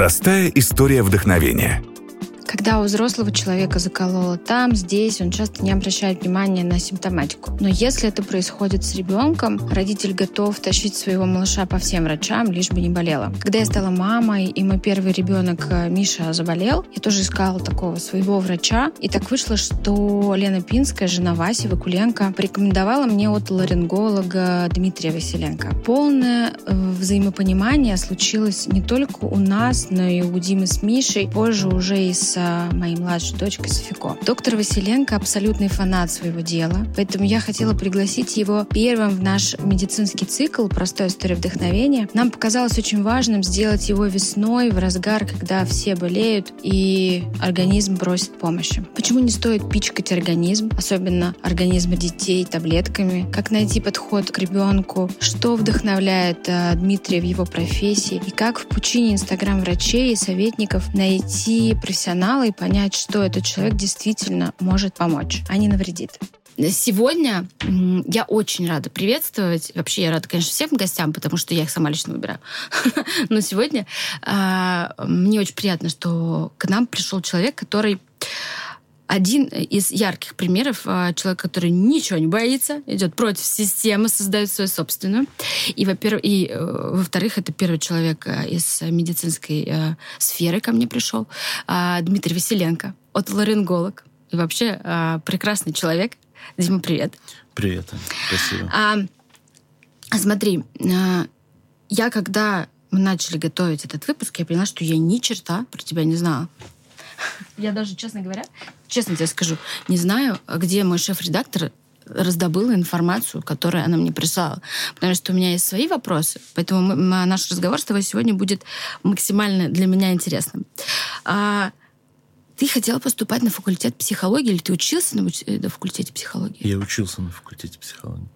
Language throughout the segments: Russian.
Простая история вдохновения – когда у взрослого человека закололо там, здесь, он часто не обращает внимания на симптоматику. Но если это происходит с ребенком, родитель готов тащить своего малыша по всем врачам, лишь бы не болело. Когда я стала мамой, и мой первый ребенок э, Миша заболел, я тоже искала такого своего врача. И так вышло, что Лена Пинская, жена Васи Вакуленко, порекомендовала мне от ларинголога Дмитрия Василенко. Полное э, взаимопонимание случилось не только у нас, но и у Димы с Мишей, позже уже и с моей младшей дочкой Софико. Доктор Василенко абсолютный фанат своего дела, поэтому я хотела пригласить его первым в наш медицинский цикл «Простая история вдохновения». Нам показалось очень важным сделать его весной, в разгар, когда все болеют и организм просит помощи. Почему не стоит пичкать организм, особенно организмы детей, таблетками? Как найти подход к ребенку? Что вдохновляет э, Дмитрия в его профессии? И как в пучине инстаграм-врачей и советников найти профессионала профессионала и понять, что этот человек действительно может помочь, а не навредит. Сегодня я очень рада приветствовать. Вообще, я рада, конечно, всем гостям, потому что я их сама лично выбираю. Но сегодня э, мне очень приятно, что к нам пришел человек, который один из ярких примеров а, человека, который ничего не боится, идет против системы, создает свою собственную. И, во-первых, и, э, во-вторых, это первый человек э, из медицинской э, сферы ко мне пришел, а, Дмитрий Василенко, отоларинголог. И вообще а, прекрасный человек. Дима, привет. Привет, спасибо. А, смотри, я когда мы начали готовить этот выпуск, я поняла, что я ни черта про тебя не знала. Я даже, честно говоря, честно тебе скажу, не знаю, где мой шеф-редактор раздобыла информацию, которую она мне прислала. Потому что у меня есть свои вопросы, поэтому мы, наш разговор с тобой сегодня будет максимально для меня интересным. А, ты хотела поступать на факультет психологии или ты учился на, на факультете психологии? Я учился на факультете психологии.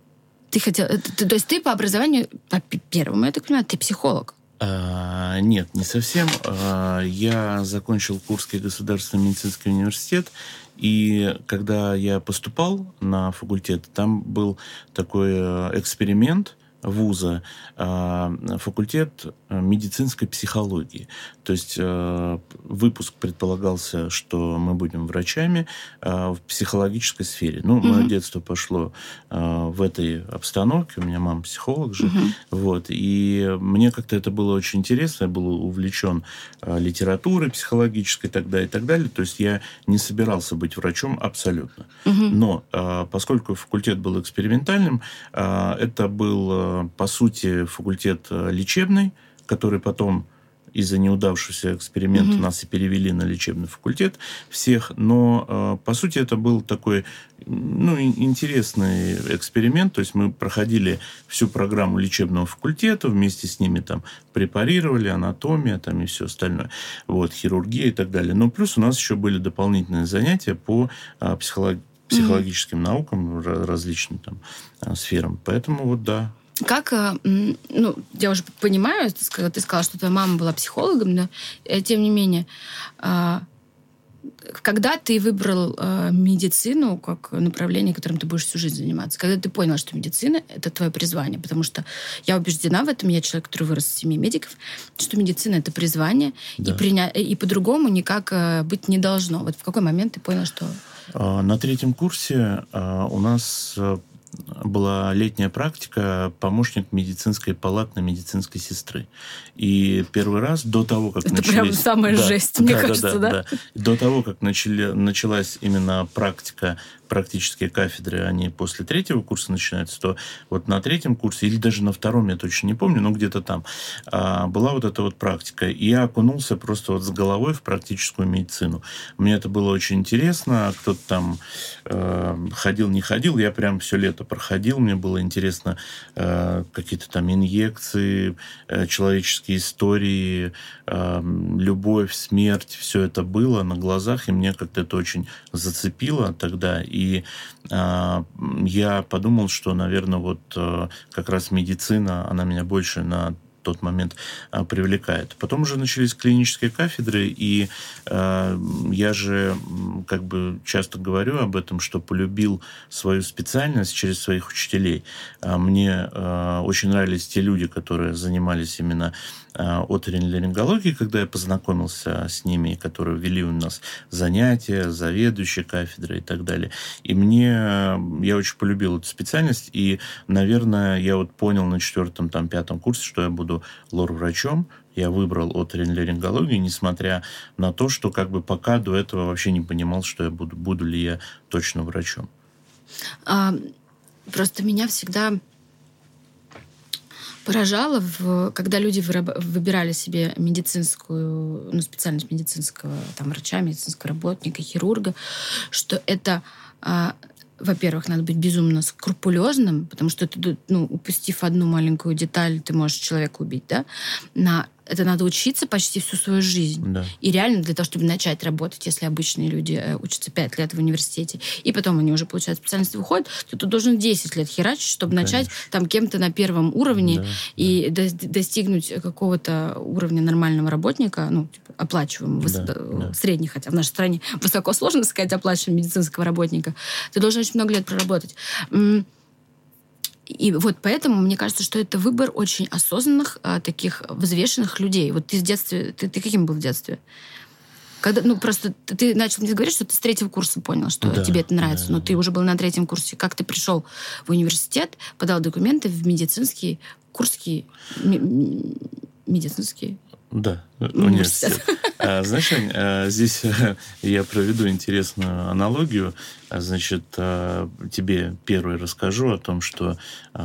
Ты хотел, э, ты, то есть ты по образованию, по первому, я так понимаю, ты психолог? А, нет, не совсем. А, я закончил Курский государственный медицинский университет, и когда я поступал на факультет, там был такой э, эксперимент – вуза а, факультет медицинской психологии. То есть э, выпуск предполагался, что мы будем врачами а, в психологической сфере. Ну, угу. мое детство пошло а, в этой обстановке. У меня мама психолог же. Угу. Вот. И мне как-то это было очень интересно. Я был увлечен литературой психологической тогда и так далее. То есть я не собирался быть врачом абсолютно. Угу. Но поскольку факультет был экспериментальным, это был по сути, факультет э, лечебный, который потом из-за неудавшегося эксперимента угу. нас и перевели на лечебный факультет всех, но э, по сути это был такой ну, интересный эксперимент, то есть мы проходили всю программу лечебного факультета, вместе с ними там препарировали, анатомия там и все остальное, вот, хирургия и так далее. Но плюс у нас еще были дополнительные занятия по э, психолог психологическим наукам, различным там сферам. Поэтому вот да, как, э, ну, я уже понимаю, ты сказала, что твоя мама была психологом, но э, тем не менее, а, когда ты выбрал э, медицину как направление, которым ты будешь всю жизнь заниматься? Когда ты понял, что медицина — это твое призвание? Потому что я убеждена в этом, я человек, который вырос в семье медиков, что медицина — это призвание, да. и, приня... и по-другому никак быть не должно. Вот в какой момент ты понял, что... А, на третьем курсе а, у нас была летняя практика помощник медицинской палатной медицинской сестры. И первый раз до того, как Это начались... прям самая да, жесть, мне да, кажется, да, да? да? До того, как начали, началась именно практика практические кафедры, они после третьего курса начинаются, то вот на третьем курсе, или даже на втором, я точно не помню, но где-то там, а, была вот эта вот практика. И я окунулся просто вот с головой в практическую медицину. Мне это было очень интересно. Кто-то там э, ходил, не ходил. Я прям все лето проходил. Мне было интересно э, какие-то там инъекции, э, человеческие истории, э, любовь, смерть. Все это было на глазах, и мне как-то это очень зацепило тогда. И э, я подумал, что, наверное, вот э, как раз медицина, она меня больше на тот момент а, привлекает. Потом уже начались клинические кафедры, и э, я же как бы часто говорю об этом, что полюбил свою специальность через своих учителей. А мне э, очень нравились те люди, которые занимались именно Э, оториноларингологии, когда я познакомился с ними, которые вели у нас занятия, заведующие кафедры и так далее. И мне, я очень полюбил эту специальность, и, наверное, я вот понял на четвертом, там, пятом курсе, что я буду лор-врачом, я выбрал оториноларингологию, несмотря на то, что как бы пока до этого вообще не понимал, что я буду, буду ли я точно врачом. А, просто меня всегда поражало, в, когда люди выраб- выбирали себе медицинскую, ну, специальность медицинского там, врача, медицинского работника, хирурга, что это а, во-первых, надо быть безумно скрупулезным, потому что ты, ну, упустив одну маленькую деталь, ты можешь человека убить, да? На это надо учиться почти всю свою жизнь. Да. И реально для того, чтобы начать работать, если обычные люди э, учатся 5 лет в университете, и потом они уже получают специальность и выходят, то ты должен 10 лет херачить, чтобы Конечно. начать там кем-то на первом уровне да, и да. достигнуть какого-то уровня нормального работника, ну, типа, оплачиваемого, да, выс- да. средний, хотя в нашей стране высоко сложно сказать оплачиваемого медицинского работника. Ты должен очень много лет проработать. И вот поэтому мне кажется, что это выбор очень осознанных, а, таких взвешенных людей. Вот ты с детства, ты, ты каким был в детстве? Когда, ну, просто ты начал мне говорить, что ты с третьего курса понял, что да, тебе это нравится, да, но ты уже был на третьем курсе. Как ты пришел в университет, подал документы в медицинский, курский, медицинский да, университет. А, знаешь, Ань, а, здесь я проведу интересную аналогию. А, значит, а, тебе первый расскажу о том, что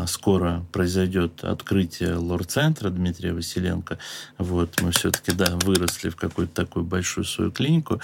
скоро произойдет открытие лор-центра Дмитрия Василенко. Вот, мы все-таки, да, выросли в какую-то такую большую свою клинику.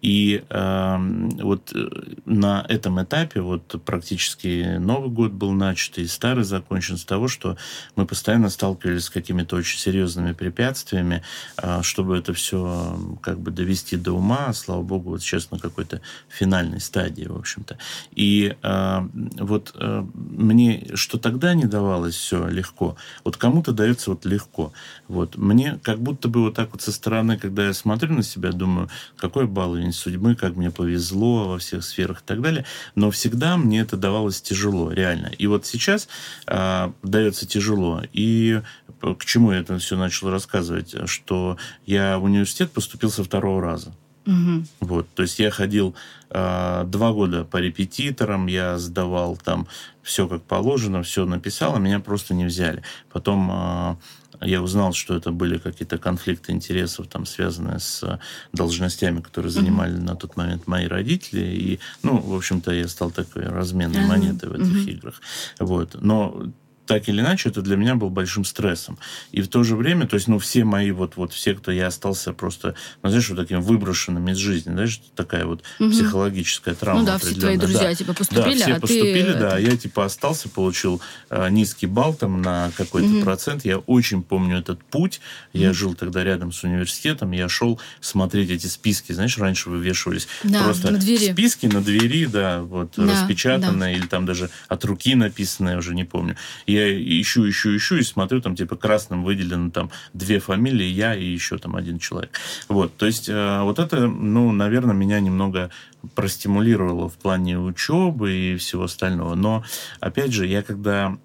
И вот э, на этом этапе вот практически Новый год был начат, и старый закончен с того, что мы постоянно сталкивались с какими-то очень серьезными препятствиями, а, чтобы это все как бы довести до ума, слава богу, вот сейчас на какой-то финальной стадии, в общем-то. И э, вот э, мне, что тогда не давалось все легко, вот кому-то дается вот легко. Вот мне как будто бы вот так вот со стороны, когда я смотрю на себя, думаю, какой баловень судьбы, как мне повезло во всех сферах и так далее, но всегда мне это давалось тяжело, реально. И вот сейчас э, дается тяжело. И к чему я это все начал рассказывать? Что я в университет поступил со второго раза. Угу. Вот, то есть я ходил э, два года по репетиторам, я сдавал там все как положено, все написал, а меня просто не взяли. Потом э, я узнал, что это были какие-то конфликты интересов, там, связанные с должностями, которые занимали mm-hmm. на тот момент мои родители. И, ну, в общем-то, я стал такой разменной монетой в этих играх. Вот. Но так или иначе, это для меня был большим стрессом. И в то же время, то есть, ну, все мои, вот, вот все, кто я остался просто, ну, знаешь, вот таким выброшенным из жизни, знаешь, такая вот угу. психологическая травма. Ну да, все твои друзья, да. типа, поступили, да, все а поступили, ты... да, я, типа, остался, получил э, низкий балл там на какой-то угу. процент. Я очень помню этот путь. Я угу. жил тогда рядом с университетом, я шел смотреть эти списки, знаешь, раньше вывешивались да, просто на двери. списки на двери, да, вот, да, распечатанные, да. или там даже от руки написанные, уже не помню. Я я ищу, ищу, ищу, и смотрю, там, типа, красным выделено там две фамилии, я и еще там один человек. Вот, то есть, э, вот это, ну, наверное, меня немного простимулировало в плане учебы и всего остального. Но, опять же, я когда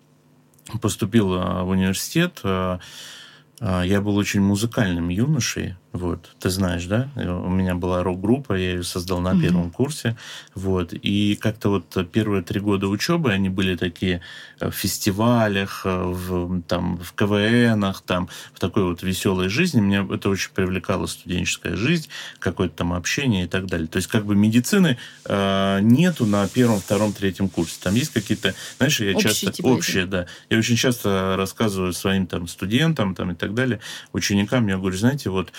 поступил э, в университет, э, я был очень музыкальным юношей, вот, ты знаешь, да? У меня была рок-группа, я ее создал на mm-hmm. первом курсе. Вот, и как-то вот первые три года учебы, они были такие в фестивалях, в, там, в КВНах, там, в такой вот веселой жизни. Меня это очень привлекала студенческая жизнь, какое-то там общение и так далее. То есть, как бы медицины э, нету на первом, втором, третьем курсе. Там есть какие-то, знаешь, я общие, часто... Типа общие, да. Я очень часто рассказываю своим там студентам там, и так далее, ученикам, я говорю, знаете, вот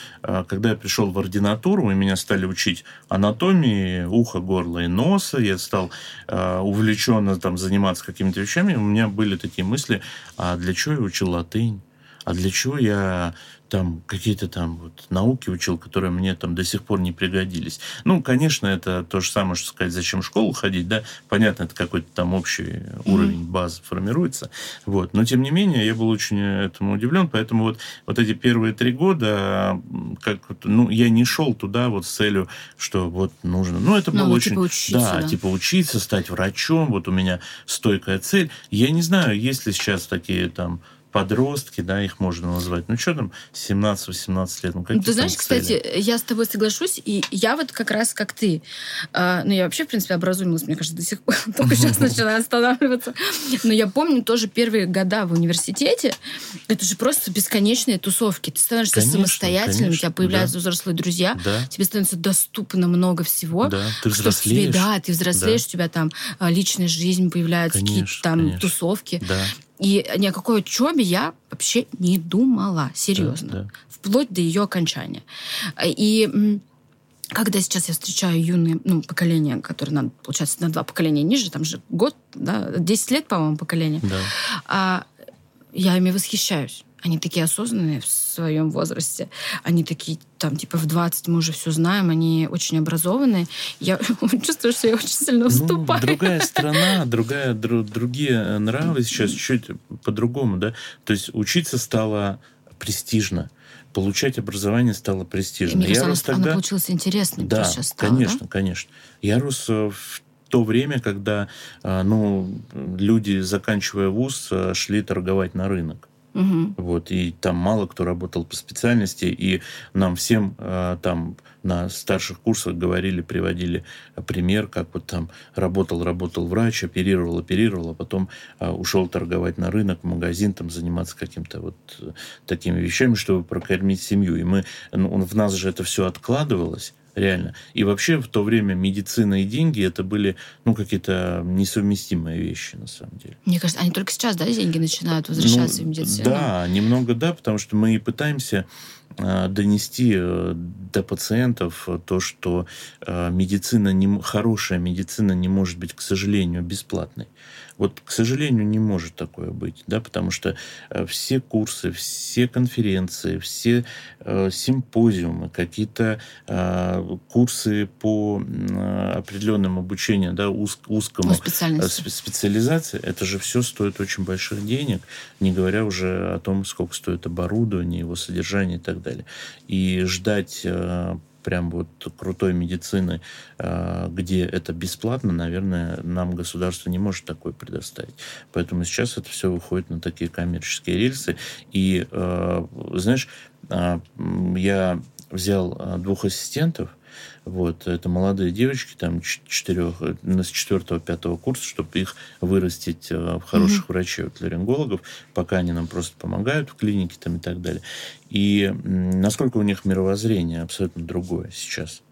когда я пришел в ординатуру, и меня стали учить анатомии уха, горла и носа, я стал э, увлеченно там заниматься какими-то вещами, у меня были такие мысли, а для чего я учил латынь? А для чего я там какие-то там вот науки учил, которые мне там до сих пор не пригодились. Ну, конечно, это то же самое, что сказать, зачем в школу ходить, да, понятно, это какой-то там общий mm-hmm. уровень базы формируется, вот, но тем не менее я был очень этому удивлен, поэтому вот, вот эти первые три года, как, ну, я не шел туда вот с целью, что вот нужно, ну, это ну, было ну, очень, типа учиться, да, да, типа учиться, стать врачом, вот у меня стойкая цель, я не знаю, есть ли сейчас такие там подростки, да, их можно назвать. Ну, что там, 17-18 лет, ну, какие Ты знаешь, кстати, я с тобой соглашусь, и я вот как раз как ты. А, ну, я вообще, в принципе, образумилась, мне кажется, до сих пор. Только сейчас начинаю останавливаться. Но я помню тоже первые года в университете. Это же просто бесконечные тусовки. Ты становишься конечно, самостоятельным, конечно, у тебя появляются да. взрослые друзья, да. тебе становится доступно много всего. Да, ты взрослеешь. Тебе, да, ты взрослеешь, да. у тебя там а, личная жизнь появляется, какие-то там конечно. тусовки. Да. И ни о какой учебе я вообще не думала, серьезно. Да, да. Вплоть до ее окончания. И когда сейчас я встречаю юные ну, поколения, которые, надо, получается, на два поколения ниже, там же год, да, 10 лет, по-моему, поколение, да. а, я ими восхищаюсь. Они такие осознанные в своем возрасте. Они такие, там, типа, в 20 мы уже все знаем, они очень образованные. Я чувствую, что я очень сильно ну, уступаю. Ну, другая страна, другая, дру, другие нравы сейчас чуть по-другому, да? То есть учиться стало престижно получать образование стало престижно. Мне кажется, я рос оно, тогда... оно получилось интересным. Да, сейчас стало, конечно, да? конечно. Я рос э, в то время, когда э, ну, люди, заканчивая вуз, э, шли торговать на рынок. Угу. Вот, и там мало кто работал по специальности, и нам всем э, там на старших курсах говорили, приводили пример, как вот там работал, работал врач, оперировал, оперировал, а потом э, ушел торговать на рынок, в магазин, там заниматься каким-то вот э, такими вещами, чтобы прокормить семью. И мы, ну, в нас же это все откладывалось, реально. И вообще в то время медицина и деньги это были ну, какие-то несовместимые вещи, на самом деле. Мне кажется, они только сейчас, да, деньги начинают возвращаться ну, в медицину? Да, немного да, потому что мы пытаемся а, донести э, до пациентов то, что а, медицина не, хорошая медицина не может быть, к сожалению, бесплатной. Вот, к сожалению, не может такое быть, да, потому что э, все курсы, все конференции, все э, симпозиумы, какие-то э, курсы по э, определенным обучениям, да, уз, узкому э, специализации, это же все стоит очень больших денег, не говоря уже о том, сколько стоит оборудование, его содержание и так далее. И ждать э, прям вот крутой медицины, а, где это бесплатно, наверное, нам государство не может такое предоставить. Поэтому сейчас это все выходит на такие коммерческие рельсы. И, а, знаешь, а, я взял двух ассистентов, вот, это молодые девочки, там, четырех, с четвертого-пятого курса, чтобы их вырастить э, в хороших mm-hmm. врачей, вот, ларингологов, пока они нам просто помогают в клинике там, и так далее. И насколько у них мировоззрение абсолютно другое сейчас.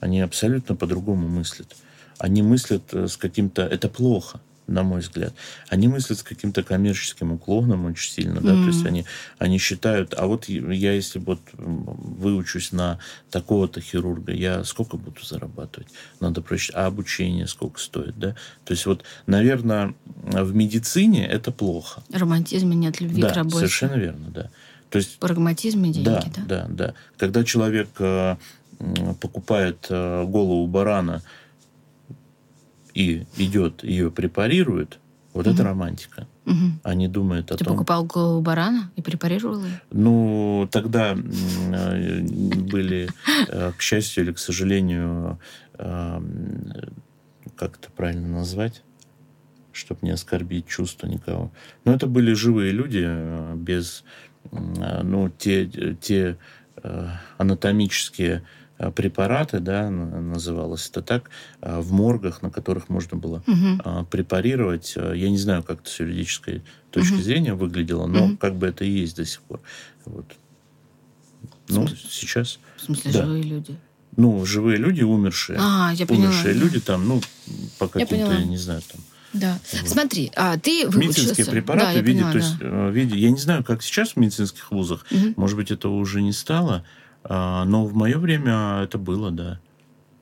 Они абсолютно по-другому мыслят. Они мыслят э, с каким-то... Это плохо на мой взгляд. Они мыслят с каким-то коммерческим уклоном очень сильно, да, mm-hmm. то есть они, они считают, а вот я, если вот выучусь на такого-то хирурга, я сколько буду зарабатывать? Надо прочитать, а обучение сколько стоит, да? То есть вот, наверное, в медицине это плохо. Романтизма нет, любви да, к работе. совершенно верно, да. То есть, Прагматизм и деньги, да? Да, да, да. Когда человек э, покупает э, голову барана, и идет, ее препарирует, вот угу. это романтика. Угу. Они думают о Ты том... Ты покупал голову барана и препарировал ее? Ну, тогда э, были, э, к счастью или к сожалению, э, как это правильно назвать, чтобы не оскорбить чувства никого. Но это были живые люди без, ну, те, те анатомические препараты, да, называлось это так, э, в моргах, на которых можно было угу. препарировать. Я не знаю, как это с юридической точки угу. зрения выглядело, но угу. как бы это и есть до сих пор. Вот. Ну, сейчас... В смысле, да. живые люди? Ну, живые люди, умершие. А, я поняла. Умершие люди там, ну, по каким-то, я, я не знаю, там... Да. Вот. Смотри, а ты выучился... Медицинские препараты да, в виде, поняла, то есть, да. в виде, я не знаю, как сейчас в медицинских вузах, угу. может быть, этого уже не стало, но в мое время это было, да.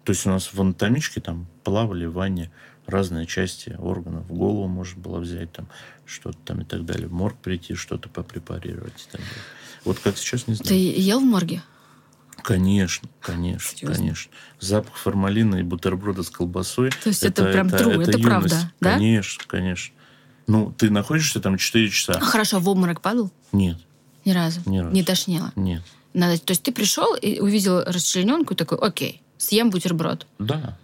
То есть у нас в анатомичке там плавали в ванне разные части органов. Голову можно было взять там что-то там и так далее. В морг прийти, что-то попрепарировать и так далее. Вот как сейчас, не знаю. Ты ел в морге? Конечно, конечно, Серьезно? конечно. Запах формалина и бутерброда с колбасой. То есть это прям true, это юность. правда, да? Конечно, конечно. Ну, ты находишься там 4 часа. Ну, Хорошо, в обморок падал? Нет, Ни разу? Ни разу. Не тошнило? нет. Надо, то есть ты пришел и увидел расчлененку и такой, окей, съем бутерброд. Да,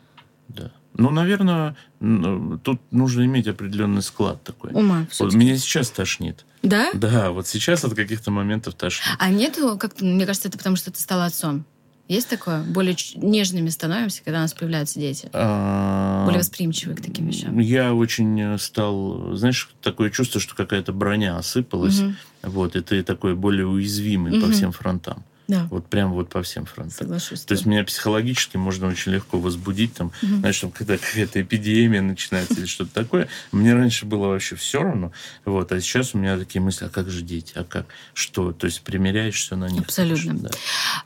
да. Ну, наверное, тут нужно иметь определенный склад такой. Ума Вот меня сейчас тошнит. Да? Да, вот сейчас от каких-то моментов тошнит. А нету, как мне кажется, это потому, что ты стала отцом. Есть такое? Более нежными становимся, когда у нас появляются дети. А, Более восприимчивы к таким вещам. Я очень э, стал, знаешь, такое чувство, что какая-то броня осыпалась, вот, и ты такой более уязвимый по всем фронтам. Да, Вот прям вот по всем фронтам. соглашусь. То есть меня психологически можно очень легко возбудить, там, Мгм. знаешь, там, когда какая-то эпидемия начинается или что-то такое. Мне раньше было вообще все равно, вот, а сейчас у меня такие мысли, а как же дети, а как, что? То есть примеряешься на них. Абсолютно. конечно, да.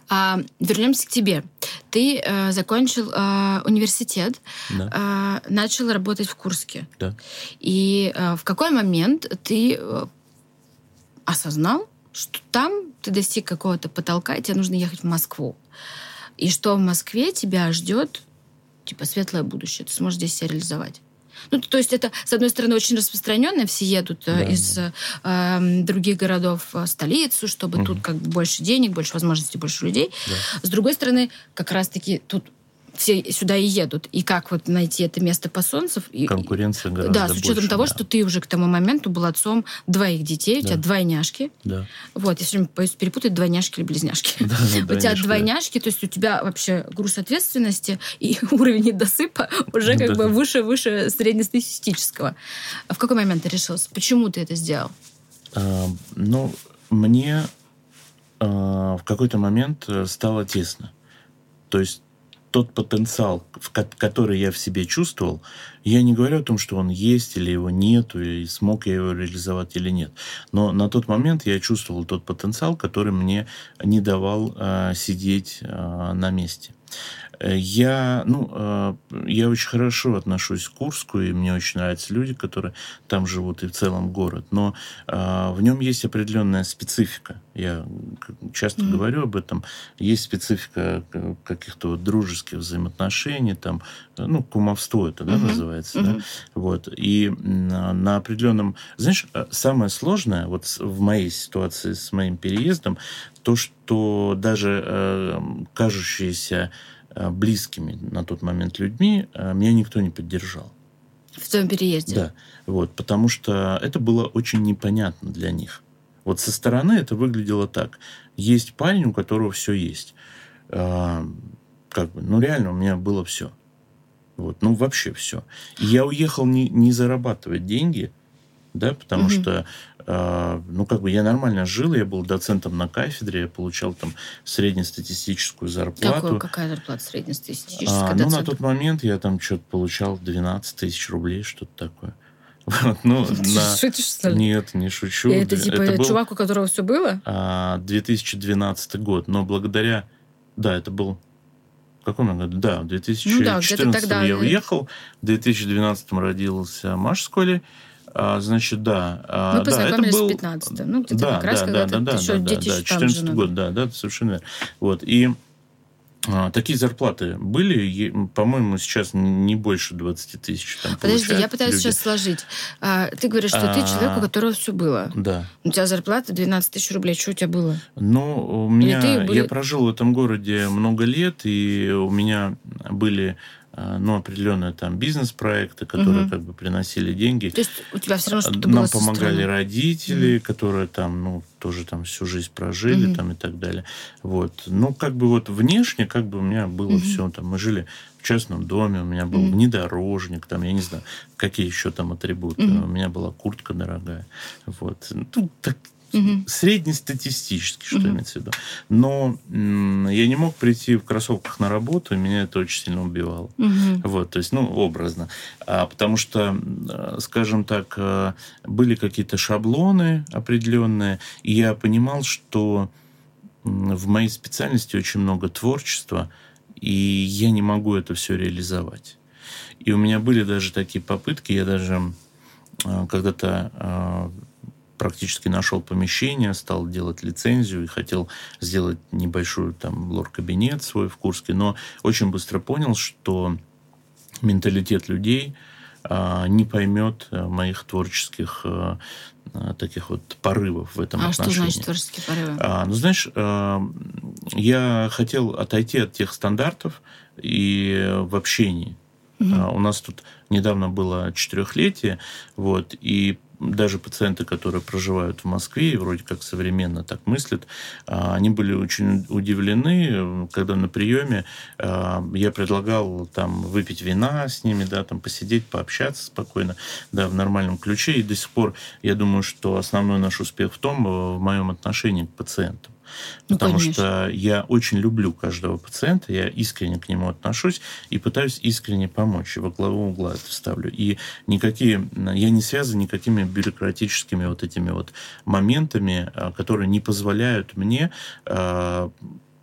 А, вернемся к тебе. Ты э, закончил э, университет, Да. э, начал работать в Курске. Да. И э, в какой момент ты э, осознал, что там ты достиг какого-то потолка, и тебе нужно ехать в Москву? И что в Москве тебя ждет, типа, светлое будущее, ты сможешь здесь себя реализовать? Ну, то есть это, с одной стороны, очень распространенно, все едут э, Да, из да. э, м, других городов в столицу, чтобы тут как бы больше денег, больше возможностей, больше людей. С другой стороны, как раз-таки тут все сюда и едут. И как вот найти это место по солнцу? И- Конкуренция гораздо да, с учетом больше, того, да. что ты уже к тому моменту был отцом двоих детей, у Да. тебя двойняшки. Да. Вот, я все время боюсь перепутать двойняшки или близняшки. Да, У тебя двойняшки, то есть у тебя вообще груз ответственности и уровень недосыпа уже как Да. бы выше-выше среднестатистического. А в какой момент ты решился? Почему ты это сделал? А, Ну, мне а, в какой-то момент э, стало тесно. То есть тот потенциал, который я в себе чувствовал, я не говорю о том, что он есть или его нету, и смог я его реализовать или нет. Но на тот момент я чувствовал тот потенциал, который мне не давал а, сидеть а, на месте. Я, ну, э, я очень хорошо отношусь к Курску, и мне очень нравятся люди, которые там живут, и в целом город. Но э, в нем есть определенная специфика. Я часто Мгм. говорю об этом. Есть специфика э, каких-то вот дружеских взаимоотношений, там, ну, кумовство это, да, Мгм. называется, да? Мгм. Вот. И на, на определенном... Знаешь, самое сложное вот в моей ситуации с моим переездом, то, что даже э, кажущиеся близкими на тот момент людьми э, меня никто не поддержал. В твоем переезде? Да, вот, потому что это было очень непонятно для них. Вот со стороны это выглядело так. Есть парень, у которого все есть. А, как бы, ну реально у меня было все. Вот, ну вообще все. И я уехал не, не зарабатывать деньги, да, потому Мгм. что, ну как бы я нормально жил, я был доцентом на кафедре, я получал там среднестатистическую зарплату. Какую, какая зарплата среднестатистическая? А, ну, на тот момент я там что-то получал 12 тысяч рублей, что-то такое. Вот, ну, Ты на... шутишь, что ли? Нет, не шучу. И это типа был, чувак, у которого все было? а, 2012 год, но благодаря... Да, это был... В каком году? Да, в 2014 Ну да, тогда, я да. уехал, в 2012 родился Маш с Колей. А, значит, да. а, Мы да, это познакомились был... в 15 Ну, где-то да, как раз, да, когда да, ты да, еще да, дети да, еще там 14 женаты. год, да, да, совершенно верно. Вот, и а, такие зарплаты были, по-моему, сейчас не больше 20 тысяч. Там, Подожди, я пытаюсь люди. сейчас сложить. А, ты говоришь, что ты А. человек, у которого все было. Да. У тебя зарплата 12 тысяч рублей. Что у тебя было? Ну, у меня... ты были- Я прожил в этом городе много лет, и у меня были а, ну, определенные там бизнес-проекты, которые Мгм. как бы приносили деньги. То есть у тебя все равно что-то Нам было помогали родители, которые там, ну, тоже там всю жизнь прожили Мгм. там и так далее. Вот. Ну, как бы вот внешне, как бы у меня было Мгм. все. Там мы жили в частном доме, у меня был Мгм. внедорожник, там, я не знаю, какие еще там атрибуты. Мгм. У меня была куртка дорогая. Вот. Ну, так, Мгм. среднестатистически, что Мгм. имеется в виду. Но я не мог прийти в кроссовках на работу, и меня это очень сильно убивало. Мгм. Вот, то есть, ну, образно. А, потому что, скажем так, э, были какие-то шаблоны определенные, и я понимал, что в моей специальности очень много творчества, и я не могу это все реализовать. И у меня были даже такие попытки, я даже э, когда-то э, практически нашел помещение, стал делать лицензию и хотел сделать небольшую там лор-кабинет свой в Курске, но очень быстро понял, что менталитет людей а, не поймет э, моих творческих э, таких вот порывов в этом а отношении. что значит творческие порывы? А, ну, знаешь, я хотел отойти от тех стандартов и в общении. Угу. У нас тут недавно было четырехлетие, вот, и даже пациенты, которые проживают в Москве и вроде как современно так мыслят, а, они были очень удивлены, когда на приеме а, я предлагал там выпить вина с ними, да, там посидеть, пообщаться спокойно, да, в нормальном ключе. И до сих пор я думаю, что основной наш успех в том, в моем отношении к пациентам. Ну, потому конечно. что я очень люблю каждого пациента, я искренне к нему отношусь и пытаюсь искренне помочь. И во главу угла это ставлю. И никакие, я не связан никакими бюрократическими вот этими вот моментами, а, которые не позволяют мне а,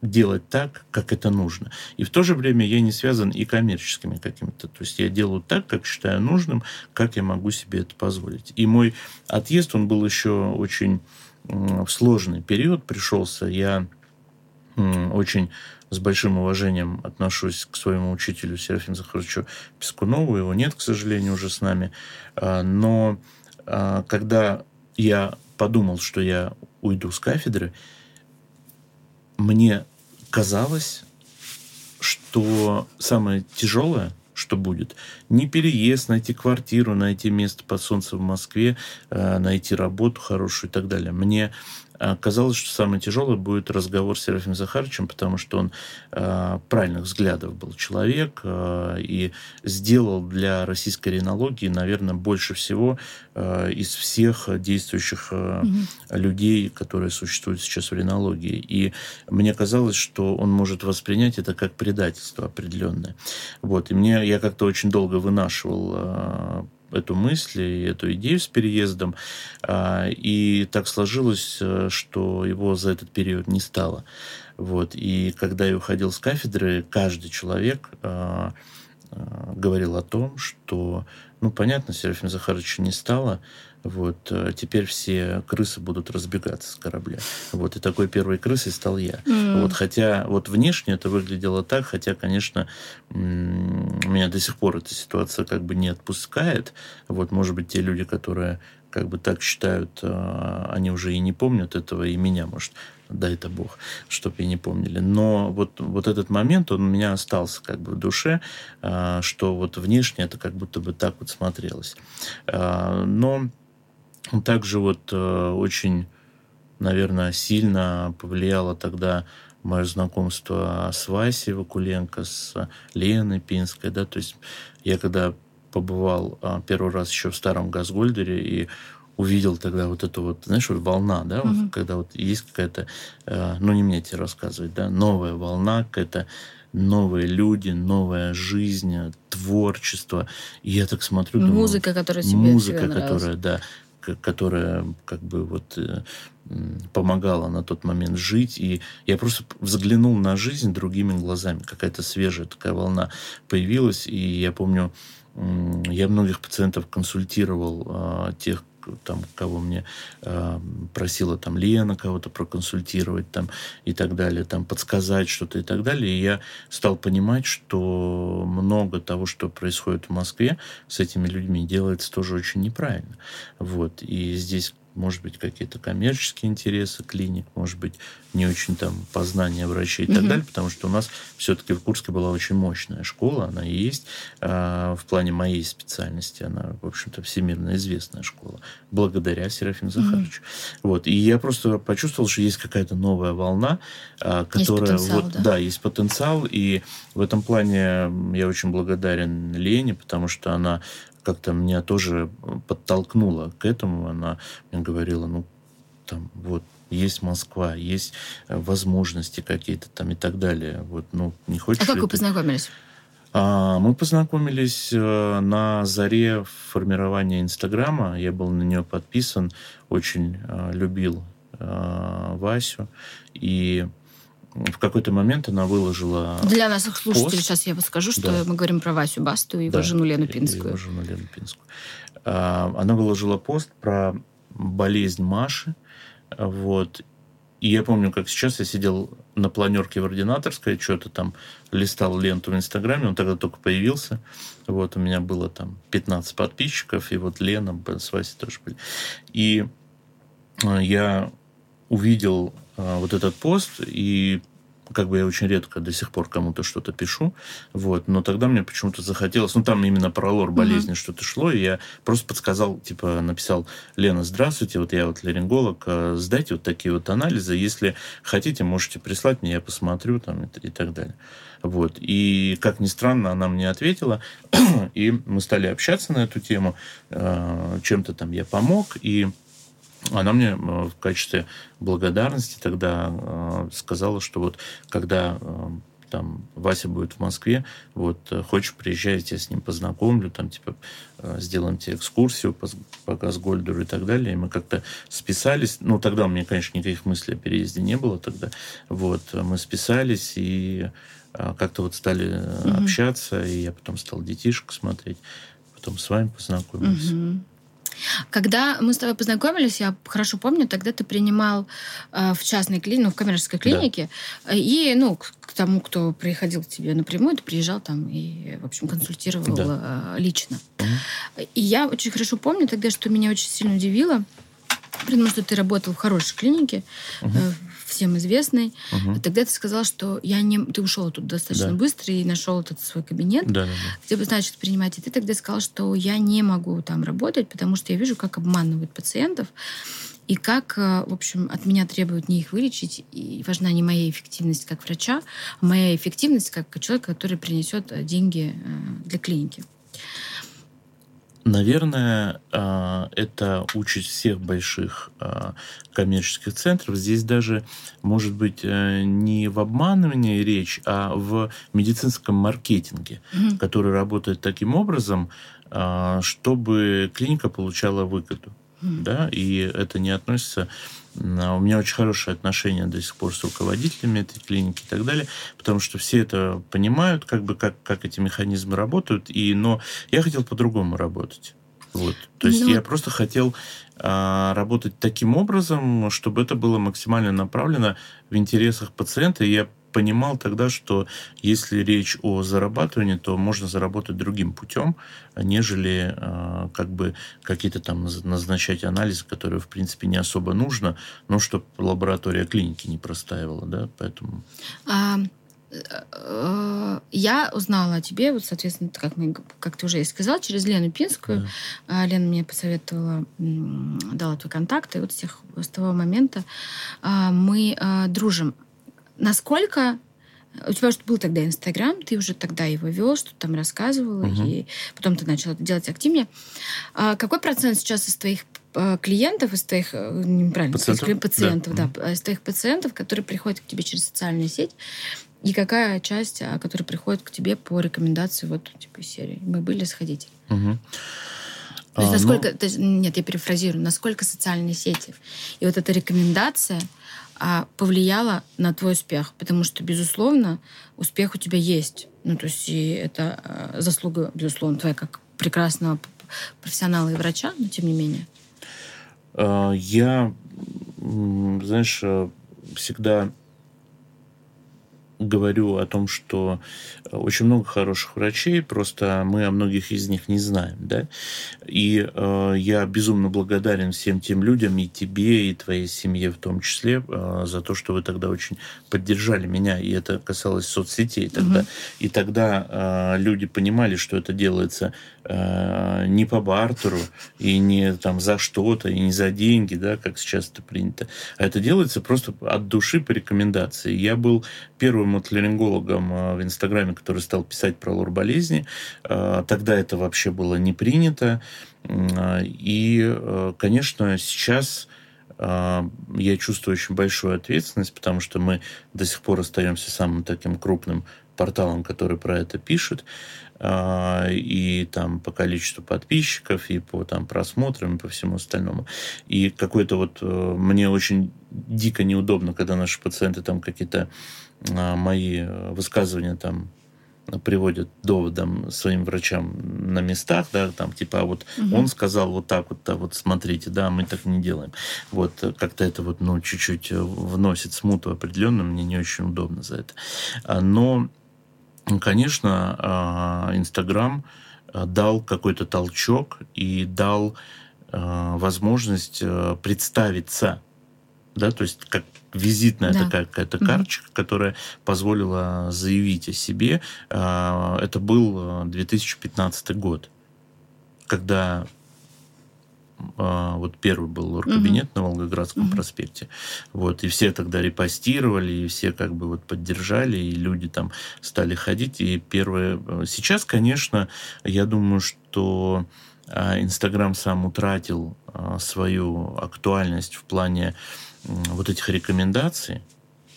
делать так, как это нужно. И в то же время я не связан и коммерческими какими-то. То есть я делаю так, как считаю нужным, как я могу себе это позволить. И мой отъезд, он был еще очень сложный период пришелся. Я очень с большим уважением отношусь к своему учителю Серафиму Захаровичу Пескунову. Его нет, к сожалению, уже с нами. А, но а, когда я подумал, что я уйду с кафедры, мне казалось, что самое тяжелое – что будет. Не переезд, найти квартиру, найти место под солнцем в Москве, э, найти работу хорошую и так далее. Мне Казалось, что самое тяжелое будет разговор с Серафимом Захаровичем, потому что он э, правильных взглядов был человек э, и сделал для российской ренологии, наверное, больше всего э, из всех действующих э, угу. людей, которые существуют сейчас в ренологии. И мне казалось, что он может воспринять это как предательство определенное. Вот. И мне я как-то очень долго вынашивал э, эту мысль и эту идею с переездом. А, и так сложилось, э, что его за этот период не стало. Вот. И когда я уходил с кафедры, каждый человек а, а, говорил о том, что, ну, понятно, Серафима Захаровича не стало, вот, э, теперь все крысы будут разбегаться с корабля. Вот, и такой первой крысой стал я. Mm. Вот, хотя вот внешне это выглядело так, хотя, конечно, меня до сих пор эта ситуация как бы не отпускает. Вот, может быть, те люди, которые как бы так считают, э, они уже и не помнят этого, и меня, может, дай это Бог, чтобы и не помнили. Но вот, вот этот момент, он у меня остался как бы в душе, э, что вот внешне это как будто бы так вот смотрелось. Но также вот э, очень, наверное, сильно повлияло тогда мое знакомство с Васей Вакуленко, с Леной Пинской, да, то есть я когда побывал а, первый раз еще в старом Газгольдере и увидел тогда вот эту вот, знаешь, вот волна, да, mm-hmm. вот, когда вот есть какая-то, э, ну не мне тебе рассказывать, да, новая волна, какая-то новые люди, новая жизнь, творчество. И я так смотрю, музыка, думаю, которая тебе музыка, которая, да, которая как бы вот э, помогала на тот момент жить. И я просто взглянул на жизнь другими глазами. Какая-то свежая такая волна появилась. И я помню, я многих пациентов консультировал, а, тех, там, кого мне э, просила там Лена кого-то проконсультировать там и так далее, там подсказать что-то и так далее. И я стал понимать, что много того, что происходит в Москве с этими людьми, делается тоже очень неправильно. Вот. И здесь может быть, какие-то коммерческие интересы клиник, может быть, не очень там познание врачей и mm-hmm. так далее, потому что у нас все-таки в Курске была очень мощная школа, она и есть э, в плане моей специальности, она, в общем-то, всемирно известная школа, благодаря Серафиму Захаровичу. Mm-hmm. Вот, и я просто почувствовал, что есть какая-то новая волна, э, которая... Есть вот, да? да, есть потенциал, и в этом плане я очень благодарен Лене, потому что она как-то меня тоже подтолкнула к этому. Она мне говорила, ну, там, вот, есть Москва, есть э, возможности какие-то там и так далее. Вот, ну, не хочешь А как вы ты... познакомились? А, мы познакомились э, на заре формирования Инстаграма. Я был на нее подписан, очень а, любил а, Васю. И в какой-то момент она выложила Для наших слушателей пост. сейчас я скажу, что да. мы говорим про Васю Басту и его да, жену Лену Пинскую. Его жену Лену Пинскую. А, она выложила пост про болезнь Маши, вот, и я помню, как сейчас я сидел на планерке в ординаторской, что-то там листал ленту в Инстаграме, он тогда только появился. Вот, у меня было там 15 подписчиков, и вот Лена с Васей тоже были. И а, я увидел вот этот пост, и как бы я очень редко до сих пор кому-то что-то пишу, вот, но тогда мне почему-то захотелось, ну, там именно про лор болезни uh-huh. что-то шло, и я просто подсказал, типа, написал, Лена, здравствуйте, вот я вот ларинголог, а, сдайте вот такие вот анализы, если хотите, можете прислать мне, я посмотрю, там, и, и так далее. Вот, и, как ни странно, она мне ответила, и мы стали общаться на эту тему, а, чем-то там я помог, и она мне э, в качестве благодарности тогда э, сказала, что вот когда э, там Вася будет в Москве, вот хочешь приезжай, я с ним познакомлю, там типа сделаем тебе экскурсию по, по Газгольдеру и так далее. И мы как-то списались. Ну, тогда у меня, конечно, никаких мыслей о переезде не было тогда. Вот, мы списались и как-то вот стали mm-hmm. общаться, и я потом стал детишек смотреть, потом с вами познакомился. Mm-hmm. Когда мы с тобой познакомились, я хорошо помню, тогда ты принимал э, в частной клинике, ну, в коммерческой клинике, да. и, ну, к, к тому, кто приходил к тебе напрямую, ты приезжал там и, в общем, консультировал да. э, лично. Угу. И я очень хорошо помню тогда, что меня очень сильно удивило, потому что ты работал в хорошей клинике, угу. э, всем известный. Угу. Тогда ты сказал, что я не... ты ушел тут достаточно да. быстро и нашел этот свой кабинет, да, да, да. где бы значит принимать. И ты тогда сказал, что я не могу там работать, потому что я вижу, как обманывают пациентов. И как, э, в общем, от меня требуют не их вылечить, и важна не моя эффективность как врача, а моя эффективность как человека, который принесет э, деньги э, для клиники. Наверное, а, это участь всех больших а, коммерческих центров. Здесь даже, может быть, э, не в обманывании речь, а в медицинском маркетинге, mm-hmm. который работает таким образом, а, чтобы клиника получала выгоду. Mm-hmm. Да? И это не относится у меня очень хорошие отношения до сих пор с руководителями этой клиники и так далее, потому что все это понимают, как бы как, как эти механизмы работают, и, но я хотел по-другому работать. Вот. То есть ну... я просто хотел а, работать таким образом, чтобы это было максимально направлено в интересах пациента. И я понимал тогда, что если речь о зарабатывании, то можно заработать другим путем, нежели э, как бы какие-то там назначать анализы, которые, в принципе, не особо нужно, но чтобы лаборатория клиники не простаивала, да, поэтому... А э, я узнала о тебе, вот, соответственно, как, мы, как ты уже и сказал, через Лену Пинскую. Да. Лена мне посоветовала, дала твой контакт, и вот с, тех, с того момента а, мы а, дружим. Насколько у тебя уже был тогда Инстаграм, ты уже тогда его вел, что там рассказывал, угу. и потом ты начал это делать активнее. А какой процент сейчас из твоих а, клиентов, из твоих, э, неправильно, пациентов, твоих пациентов, да. да, из твоих пациентов, которые приходят к тебе через социальную сеть, и какая часть, а, которая приходит к тебе по рекомендации вот типа серии «Мы были, сходите». Угу. То есть, насколько, ну... то есть, нет, я перефразирую, насколько социальные сети и вот эта рекомендация – а повлияло на твой успех? Потому что, безусловно, успех у тебя есть. Ну, то есть и это э, заслуга, безусловно, твоя как прекрасного профессионала и врача, но тем не менее. А, я, знаешь, э, всегда говорю о том, что очень много хороших врачей, просто мы о многих из них не знаем, да. И э, я безумно благодарен всем тем людям, и тебе, и твоей семье в том числе, э, за то, что вы тогда очень поддержали меня, и это касалось соцсетей тогда. Угу. И тогда э, люди понимали, что это делается э, не по бартеру, и не там за что-то, и не за деньги, да, как сейчас это принято, а это делается просто от души по рекомендации. Я был первым отларингологом э, в Инстаграме, который стал писать про лор болезни. Э, тогда это вообще было не принято. И, конечно, сейчас я чувствую очень большую ответственность, потому что мы до сих пор остаемся самым таким крупным порталом, который про это пишет, и там по количеству подписчиков, и по там просмотрам, и по всему остальному. И какой-то вот мне очень дико неудобно, когда наши пациенты там какие-то а, мои высказывания там приводят доводом своим врачам на местах, да, там типа, а вот угу. он сказал вот так вот, да, вот смотрите, да, мы так не делаем. Вот как-то это вот, ну, чуть-чуть вносит смуту определенно, мне не очень удобно за это. А, но, конечно, а, Инстаграм дал какой-то толчок и дал возможность представиться, да, то есть как визитная да. такая какая-то карточка, mm-hmm. которая позволила заявить о себе. А, это был 2015 э, год, когда вот первый был оргкабинет mm-hmm. на Волгоградском mm-hmm. проспекте. Вот, и все тогда репостировали, и все как бы вот поддержали, и люди там стали ходить. И первое... Э, сейчас, конечно, я думаю, что а, Инстаграм сам утратил свою актуальность в плане вот этих рекомендаций,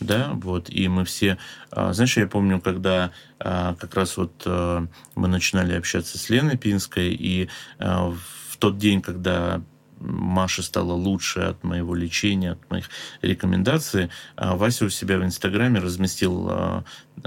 да, вот, и мы все, а, знаешь, я помню, когда а, как раз вот а, мы начинали общаться с Леной Пинской, и в тот день, когда Маша стала лучше от моего лечения, от моих рекомендаций. Вася у себя в Инстаграме разместил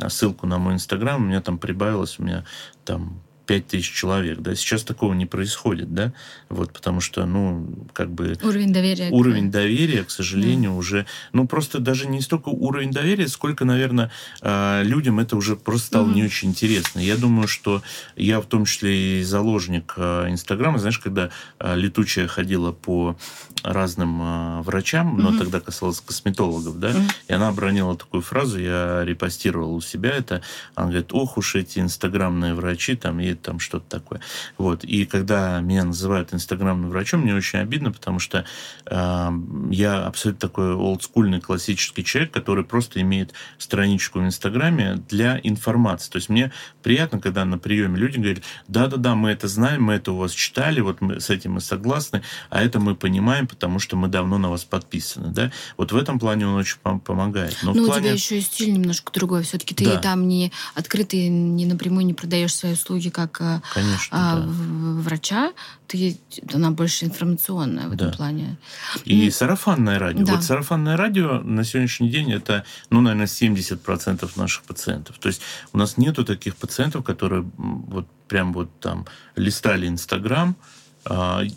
ссылку на мой Инстаграм, у меня там прибавилось, у меня там 5 тысяч человек, да, сейчас такого не происходит, да, вот, потому что, ну, как бы... Уровень доверия. Уровень доверия, к сожалению, да. уже, ну, просто даже не столько уровень доверия, сколько, наверное, а, людям это уже просто стало угу. не очень интересно. Я думаю, что я в том числе и заложник а, Инстаграма, знаешь, когда а, летучая ходила по разным врачам, угу. но тогда касалось косметологов, да, угу. и она обронила такую фразу, я репостировал у себя это, она говорит, ох уж эти инстаграмные врачи, там, и там что-то такое. Вот. И когда меня называют инстаграмным врачом, мне очень обидно, потому что э, я абсолютно такой олдскульный классический человек, который просто имеет страничку в Инстаграме для информации. То есть мне приятно, когда на приеме люди говорят, да-да-да, мы это знаем, мы это у вас читали, вот мы с этим мы согласны, а это мы понимаем, потому что мы давно на вас подписаны. Да? Вот в этом плане он очень помогает. Но ну, плане... у тебя еще и стиль немножко другой. Все-таки ты да. там не открытый, не напрямую не продаешь свои услуги как э, Конечно, а, да. врача, ты, она больше информационная в этом плане. И ну, сарафанное радио. Да. Вот сарафанное радио на сегодняшний день это, ну, наверное, 70% наших пациентов. То есть у нас нету таких пациентов, которые вот прям вот там листали Инстаграм,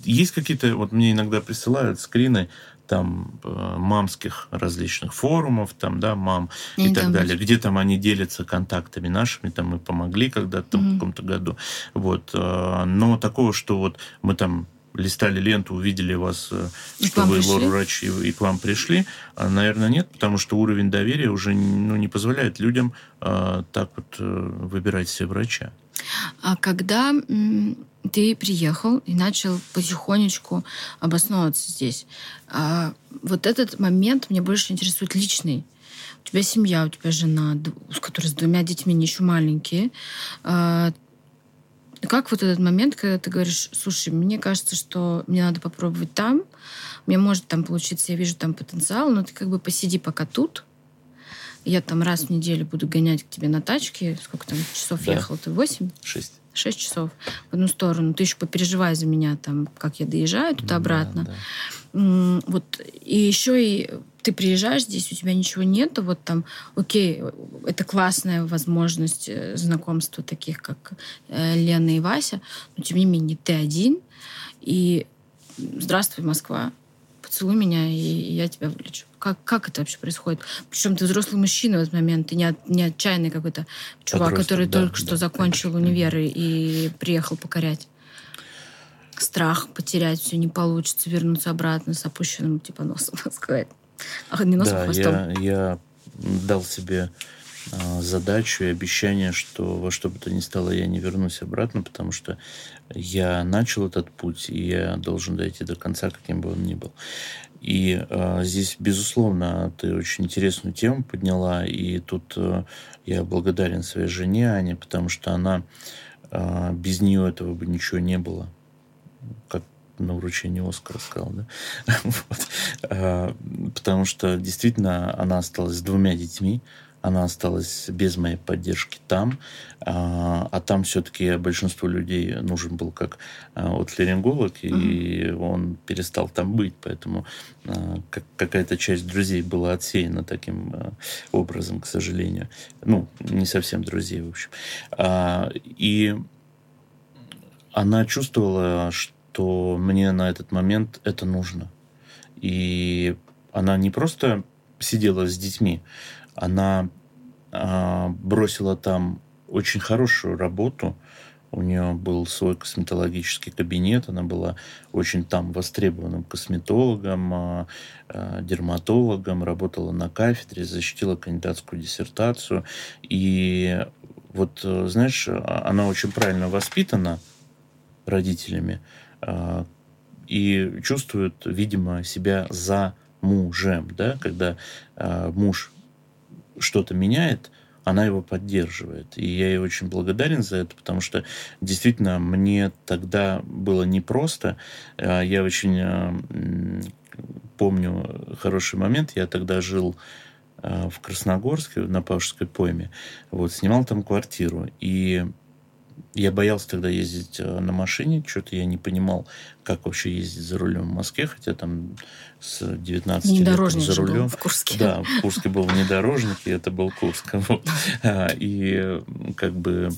есть какие-то, вот мне иногда присылают скрины, там э, мамских различных форумов, там, да, мам и, и так далее, где там они делятся контактами нашими, там мы помогли когда-то mm-hmm. в каком-то году, вот, э, но такого, что вот мы там листали ленту, увидели вас, э, и что вы лор-врач, и, и к вам пришли, а, наверное, нет, потому что уровень доверия уже ну, не позволяет людям а, так вот выбирать себе врача. А когда ты приехал и начал потихонечку обосновываться здесь. А вот этот момент мне больше интересует личный. У тебя семья, у тебя жена, с которой с двумя детьми, не еще маленькие. А, как вот этот момент, когда ты говоришь, слушай, мне кажется, что мне надо попробовать там, мне может там получиться, я вижу там потенциал, но ты как бы посиди пока тут, я там раз в неделю буду гонять к тебе на тачке. Сколько там часов да. ехал? Ты восемь? Шесть. Шесть часов в одну сторону. Ты еще попереживай за меня, там, как я доезжаю туда-обратно. Да, да. Вот. И еще и ты приезжаешь здесь, у тебя ничего нету, вот там, окей, это классная возможность э, знакомства таких, как э, Лена и Вася, но тем не менее ты один, и здравствуй, Москва, поцелуй меня, и я тебя вылечу. Как, как это вообще происходит? Причем ты взрослый мужчина в этот момент, ты не, от, не отчаянный какой-то чувак, Подросток, который да, только да, что закончил конечно. универ и приехал покорять. Страх потерять все не получится, вернуться обратно с опущенным типа носом, так сказать. А не носом, да, хвостом. Я, я дал себе задачу и обещание, что во что бы то ни стало я не вернусь обратно, потому что я начал этот путь, и я должен дойти до конца, каким бы он ни был. И э, здесь, безусловно, ты очень интересную тему подняла, и тут э, я благодарен своей жене Ане, потому что она э, без нее этого бы ничего не было, как на вручении Оскара сказал, да? потому что действительно она осталась с двумя детьми, она осталась без моей поддержки там, а, а там все-таки большинству людей нужен был как а, вот ларинголог, и mm-hmm. он перестал там быть, поэтому а, как, какая-то часть друзей была отсеяна таким а, образом, к сожалению. Ну, не совсем друзей, в общем. А, и она чувствовала, что мне на этот момент это нужно. И она не просто сидела с детьми, она э, бросила там очень хорошую работу. У нее был свой косметологический кабинет, она была очень там востребованным косметологом, э, э, дерматологом, работала на кафедре, защитила кандидатскую диссертацию. И вот, знаешь, она очень правильно воспитана родителями э, и чувствует, видимо, себя за мужем, да, когда э, муж что-то меняет, она его поддерживает. И я ей очень благодарен за это, потому что действительно мне тогда было непросто. Э, я очень э, помню хороший момент. Я тогда жил э, в Красногорске, на Павшской пойме. Вот, снимал там квартиру. И я боялся тогда ездить э, на машине, что-то я не понимал, как вообще ездить за рулем в Москве, хотя там с 19 лет за рулем. в Курске. Да, в Курске был внедорожник, и это был Курск. Вот. А, и как бы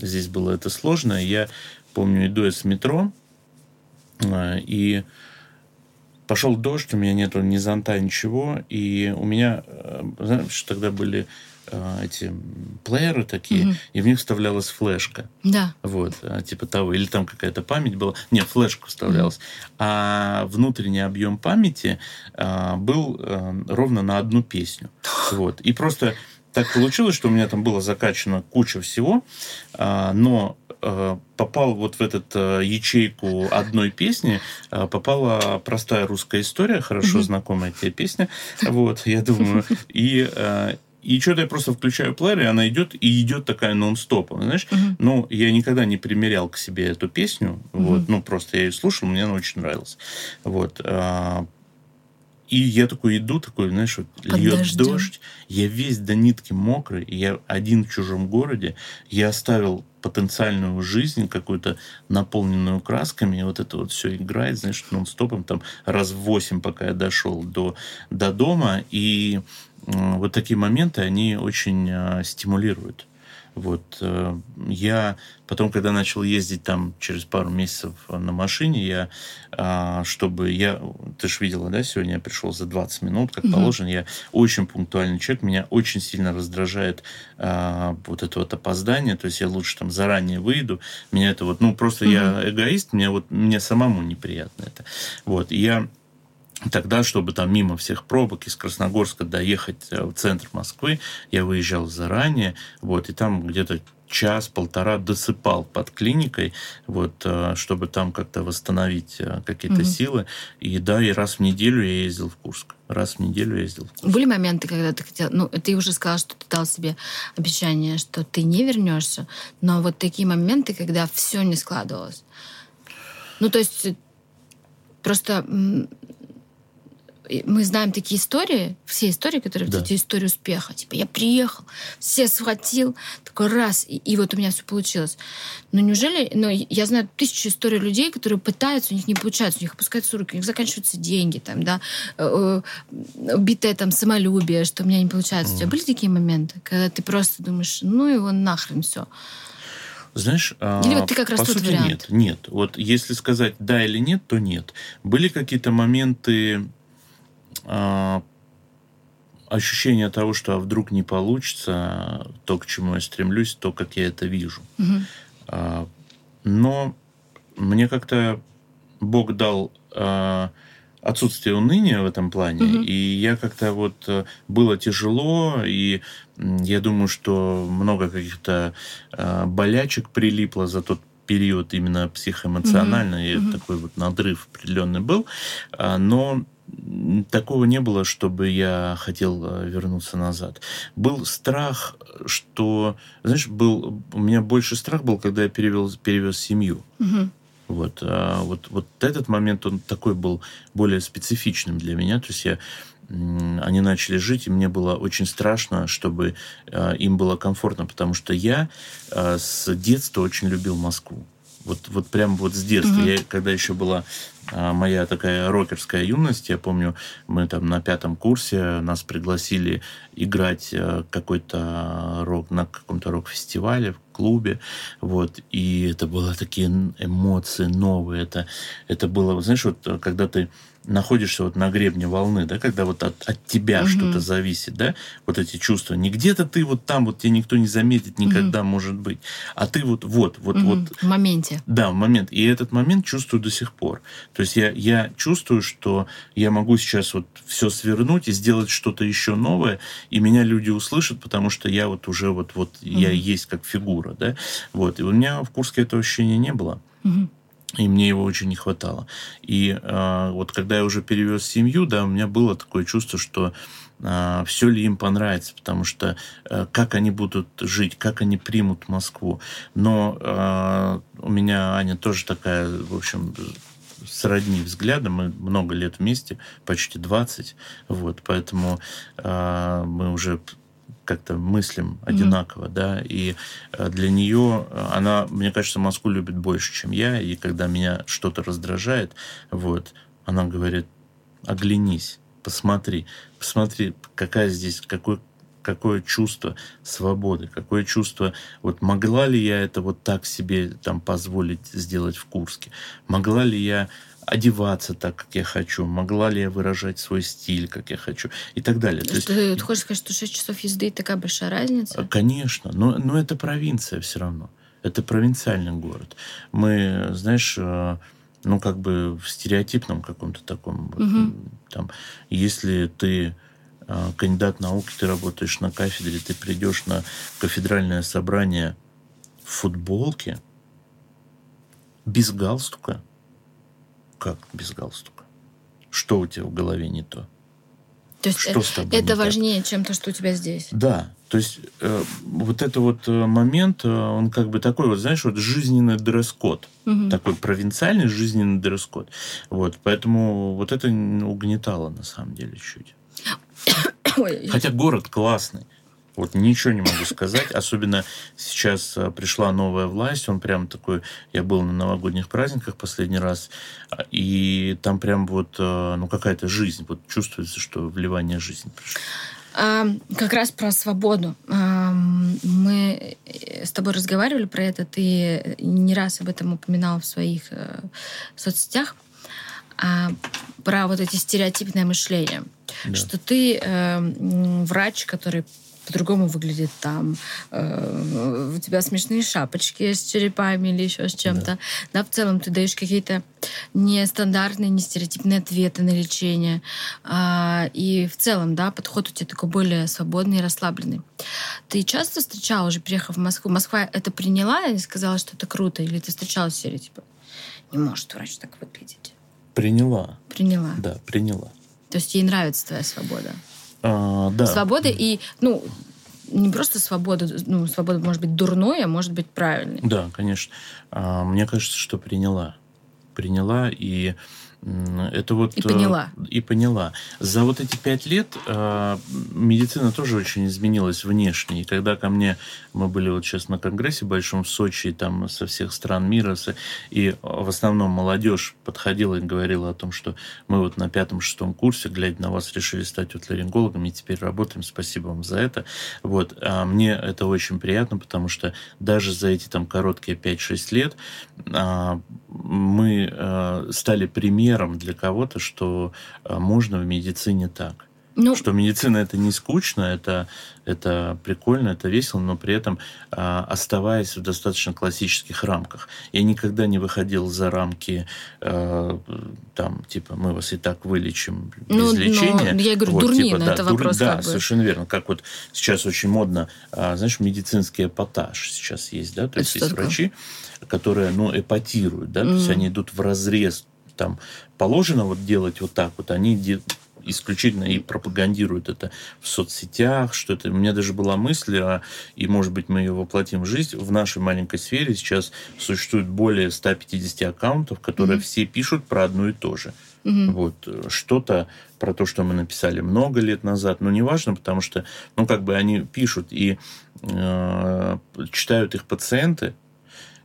здесь было это сложно. Я помню, иду я с метро, а, и пошел дождь, у меня нету ни зонта, ничего, и у меня, э, знаешь, тогда были Э, эти плееры такие, угу. и в них вставлялась флешка. Да. Вот, э, типа того. Или там какая-то память была. Нет, флешка вставлялась. Угу. А внутренний объем памяти а, был а, ровно на одну песню. Вот. И просто так получилось, что у меня там было закачано куча всего, а, но попал вот в этот ячейку одной песни, попала простая русская история, хорошо знакомая тебе песня, вот, я думаю, и и что-то я просто включаю плеер, и она идет, и идет такая нон-стопом, знаешь. Uh-huh. Ну, я никогда не примерял к себе эту песню, uh-huh. вот, ну, просто я ее слушал, мне она очень нравилась. Вот. А, и я такой иду, такой, знаешь, вот льет дождем. дождь, я весь до нитки мокрый, я один в чужом городе, я оставил потенциальную жизнь какую-то наполненную красками, и вот это вот все играет, знаешь, нон-стопом, там раз в восемь, пока я дошел до, до дома, и вот такие моменты, они очень а, стимулируют. Вот. Э, я потом, когда начал ездить там через пару месяцев на машине, я, а, чтобы я, ты же видела, да, сегодня я пришел за 20 минут, как угу. положено, я очень пунктуальный человек, меня очень сильно раздражает а, вот это вот опоздание, то есть я лучше там заранее выйду, меня это вот, ну, просто угу. я эгоист, мне вот, мне самому неприятно это. Вот, и я Тогда, чтобы там мимо всех пробок из Красногорска доехать э, в центр Москвы, я выезжал заранее, вот, и там где-то час-полтора досыпал под клиникой, вот, э, чтобы там как-то восстановить э, какие-то угу. силы. И да, и раз в неделю я ездил в Курск. Раз в неделю я ездил в Курск. Были моменты, когда ты хотел... Ну, ты уже сказал, что ты дал себе обещание, что ты не вернешься, но вот такие моменты, когда все не складывалось. Ну, то есть просто мы знаем такие истории, все истории, которые да. эти истории успеха. Типа, я приехал, все схватил, такой раз, и, и вот у меня все получилось. Но неужели, ну, я знаю тысячу историй людей, которые пытаются, у них не получается, у них опускаются руки, у них заканчиваются деньги, там, да, э, э, убитое там самолюбие, что у меня не получается. Mm. У тебя были такие моменты, когда ты просто думаешь, ну его нахрен все. Знаешь, или вот ты как раз по сути вариант. нет, нет. Вот если сказать да или нет, то нет. Были какие-то моменты а, ощущение того, что а вдруг не получится то, к чему я стремлюсь, то, как я это вижу. Угу. Но мне как-то Бог дал отсутствие уныния в этом плане, угу. и я как-то вот э, было тяжело, и я думаю, что много каких-то болячек прилипло за тот период именно психоэмоционально, угу. и угу. такой вот надрыв определенный был, но такого не было, чтобы я хотел э, вернуться назад. Был страх, что, знаешь, был у меня больше страх был, когда я перевел, перевез семью. Угу. Вот, а вот, вот этот момент, он такой был более специфичным для меня. То есть я они начали жить, и мне было очень страшно, чтобы э, им было комфортно, потому что я э, с детства очень любил Москву. Вот, вот прям вот с детства. Угу. Я, когда еще была моя такая рокерская юность, я помню, мы там на пятом курсе нас пригласили играть э, какой-то рок на каком-то рок-фестивале в клубе, вот, и это было такие эмоции новые, это, это было, знаешь, вот когда ты находишься вот на гребне волны, да, когда вот от, от тебя угу. что-то зависит, да, вот эти чувства. Не где-то ты вот там, вот тебя никто не заметит никогда, угу. может быть, а ты вот, вот, вот, угу. вот. В моменте. Да, в момент. И этот момент чувствую до сих пор. То есть я, я чувствую, что я могу сейчас вот все свернуть и сделать что-то еще новое, и меня люди услышат, потому что я вот уже вот, вот угу. я есть как фигура, да, вот. И у меня в Курске этого ощущения не было. Угу и мне его очень не хватало. И э, вот когда я уже перевез семью, да, у меня было такое чувство, что э, все ли им понравится, потому что э, как они будут жить, как они примут Москву. Но э, у меня Аня тоже такая, в общем, сродни взглядом. Мы много лет вместе, почти 20. Вот, поэтому э, мы уже как-то мыслим одинаково, mm-hmm. да, и э, для нее э, она, мне кажется, Москву любит больше, чем я, и когда меня что-то раздражает, вот, она говорит, оглянись, посмотри, посмотри, какая здесь, какой какое чувство свободы, какое чувство, вот могла ли я это вот так себе там позволить сделать в Курске, могла ли я одеваться так, как я хочу, могла ли я выражать свой стиль, как я хочу, и так далее. То есть, ты хочешь сказать, что 6 часов езды такая большая разница? Конечно, но, но это провинция все равно. Это провинциальный город. Мы, знаешь, э, ну, как бы в стереотипном каком-то таком, угу. там, если ты э, кандидат наук, ты работаешь на кафедре, ты придешь на кафедральное собрание в футболке, без галстука, как без галстука? Что у тебя в голове не то? То есть что с тобой это важнее, так? чем то, что у тебя здесь. Да, то есть э, вот это вот э, момент, э, он как бы такой вот, знаешь, вот жизненный дресс-код, угу. такой провинциальный жизненный дресс-код. Вот, поэтому вот это угнетало на самом деле чуть. Хотя город классный. Вот ничего не могу сказать. Особенно сейчас а, пришла новая власть. Он прям такой... Я был на новогодних праздниках последний раз. А, и там прям вот, а, ну, какая-то жизнь. Вот чувствуется, что вливание жизни пришло. А, как раз про свободу. А, мы с тобой разговаривали про это. Ты не раз об этом упоминал в своих а, соцсетях. А, про вот эти стереотипное мышление. Да. Что ты э, врач, который по-другому выглядит там. Э, у тебя смешные шапочки с черепами или еще с чем-то. Да. да, в целом ты даешь какие-то нестандартные, нестереотипные ответы на лечение. А, и в целом, да, подход у тебя такой более свободный и расслабленный. Ты часто встречала, уже приехав в Москву, Москва это приняла и сказала, что это круто? Или ты встречалась в серии, типа, не может врач так выглядеть? Приняла. Приняла. Да, приняла. То есть ей нравится твоя свобода? А, да. Свобода и, ну, не просто свобода, ну, свобода может быть дурной, а может быть правильной. Да, конечно. А, мне кажется, что приняла. Приняла и это вот... И поняла. Э, и поняла. За вот эти пять лет э, медицина тоже очень изменилась внешне. И когда ко мне... Мы были вот сейчас на конгрессе большом в Сочи, там со всех стран мира, и в основном молодежь подходила и говорила о том, что мы вот на пятом-шестом курсе, глядя на вас, решили стать отларингологами, и теперь работаем. Спасибо вам за это. Вот. А мне это очень приятно, потому что даже за эти там короткие 5-6 лет а, мы э, стали примером для кого-то, что э, можно в медицине так. Ну, что медицина это не скучно, это, это прикольно, это весело, но при этом а, оставаясь в достаточно классических рамках. Я никогда не выходил за рамки там, типа, мы вас и так вылечим без ну, лечения. я говорю, вот, дурнина, типа, да, это дур... вопрос. Да, как бы. совершенно верно. Как вот сейчас очень модно, знаешь, медицинский эпатаж сейчас есть, да, то есть есть врачи, которые, ну, эпатируют, да, mm-hmm. то есть они идут в разрез там положено вот делать вот так вот, они исключительно и пропагандируют это в соцсетях, что это... У меня даже была мысль, а, и, может быть, мы ее воплотим в жизнь. В нашей маленькой сфере сейчас существует более 150 аккаунтов, которые mm-hmm. все пишут про одно и то же. Mm-hmm. Вот, что-то про то, что мы написали много лет назад, но неважно, потому что, ну, как бы они пишут и э, читают их пациенты,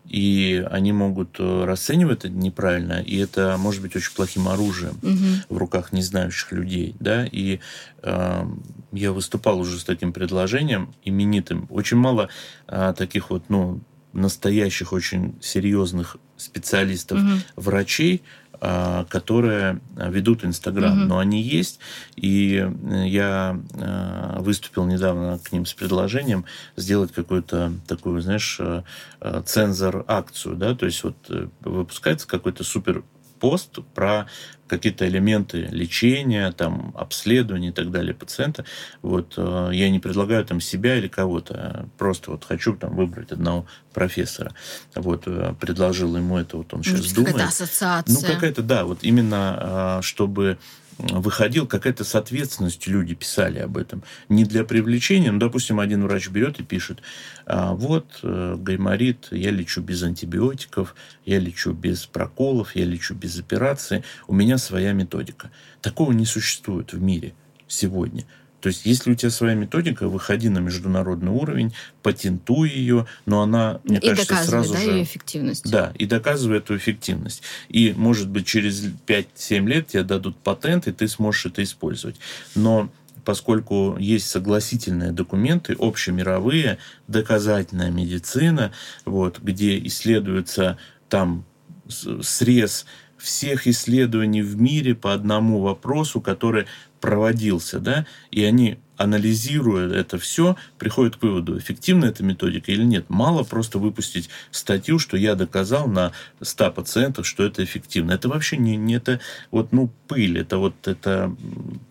и они могут э, расценивать это неправильно, и это может быть очень плохим оружием угу. в руках незнающих людей, да, и э, я выступал уже с таким предложением именитым. Очень мало э, таких вот, ну, настоящих очень серьезных специалистов, угу. врачей, которые ведут Инстаграм, угу. но они есть, и э, я а, выступил недавно к ним с предложением сделать какую-то такую, знаешь, э, э, цензор-акцию, да, то есть вот выпускается какой-то супер пост про какие-то элементы лечения, там, обследования и так далее пациента. Вот, э, я не предлагаю там себя или кого-то, просто вот хочу там выбрать одного профессора. Вот, э, предложил ему это, вот он сейчас Может, думает. Какая-то ассоциация. Ну, какая-то, да, вот именно а, чтобы выходил, какая-то с ответственностью люди писали об этом. Не для привлечения, но, допустим, один врач берет и пишет, а, вот, э, гайморит, я лечу без антибиотиков, я лечу без проколов, я лечу без операции, у меня своя методика. Такого не существует в мире сегодня. То есть, если у тебя своя методика, выходи на международный уровень, патентуй ее, но она, мне и кажется, сразу да, же... ее эффективность. Да, и доказывай эту эффективность. И, может быть, через 5-7 лет тебе дадут патент, и ты сможешь это использовать. Но поскольку есть согласительные документы, общемировые, доказательная медицина, вот, где исследуется там срез всех исследований в мире по одному вопросу, который проводился, да, и они анализируя это все, приходят к выводу, эффективна эта методика или нет. Мало просто выпустить статью, что я доказал на 100 пациентов, что это эффективно. Это вообще не, не это вот, ну, пыль, это вот это,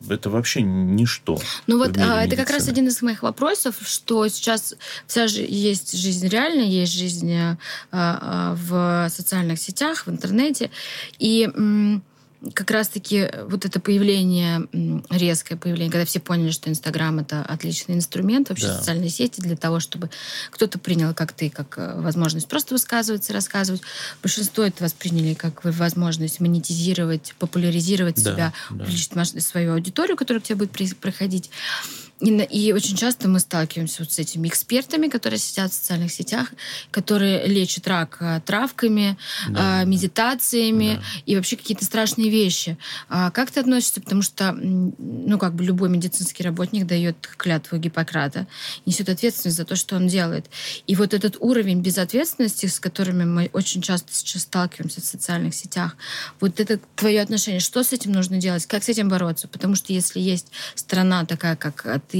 это вообще ничто. Ну вот а, это как раз один из моих вопросов, что сейчас вся же есть жизнь реальная, есть жизнь а, а, в социальных сетях, в интернете, и как раз-таки вот это появление, резкое появление, когда все поняли, что Инстаграм это отличный инструмент, вообще да. социальные сети для того, чтобы кто-то принял, как ты, как э, возможность просто высказываться, рассказывать. Большинство это восприняли как возможность монетизировать, популяризировать да, себя, да. увеличить свою аудиторию, которая к тебе будет приходить. И, и очень часто мы сталкиваемся вот с этими экспертами, которые сидят в социальных сетях, которые лечат рак э, травками, да, э, медитациями да. и вообще какие-то страшные вещи. А как ты относишься? Потому что, ну, как бы любой медицинский работник дает клятву Гиппократа, несет ответственность за то, что он делает. И вот этот уровень безответственности, с которыми мы очень часто сейчас сталкиваемся в социальных сетях, вот это твое отношение, что с этим нужно делать, как с этим бороться? Потому что если есть страна такая, как ты,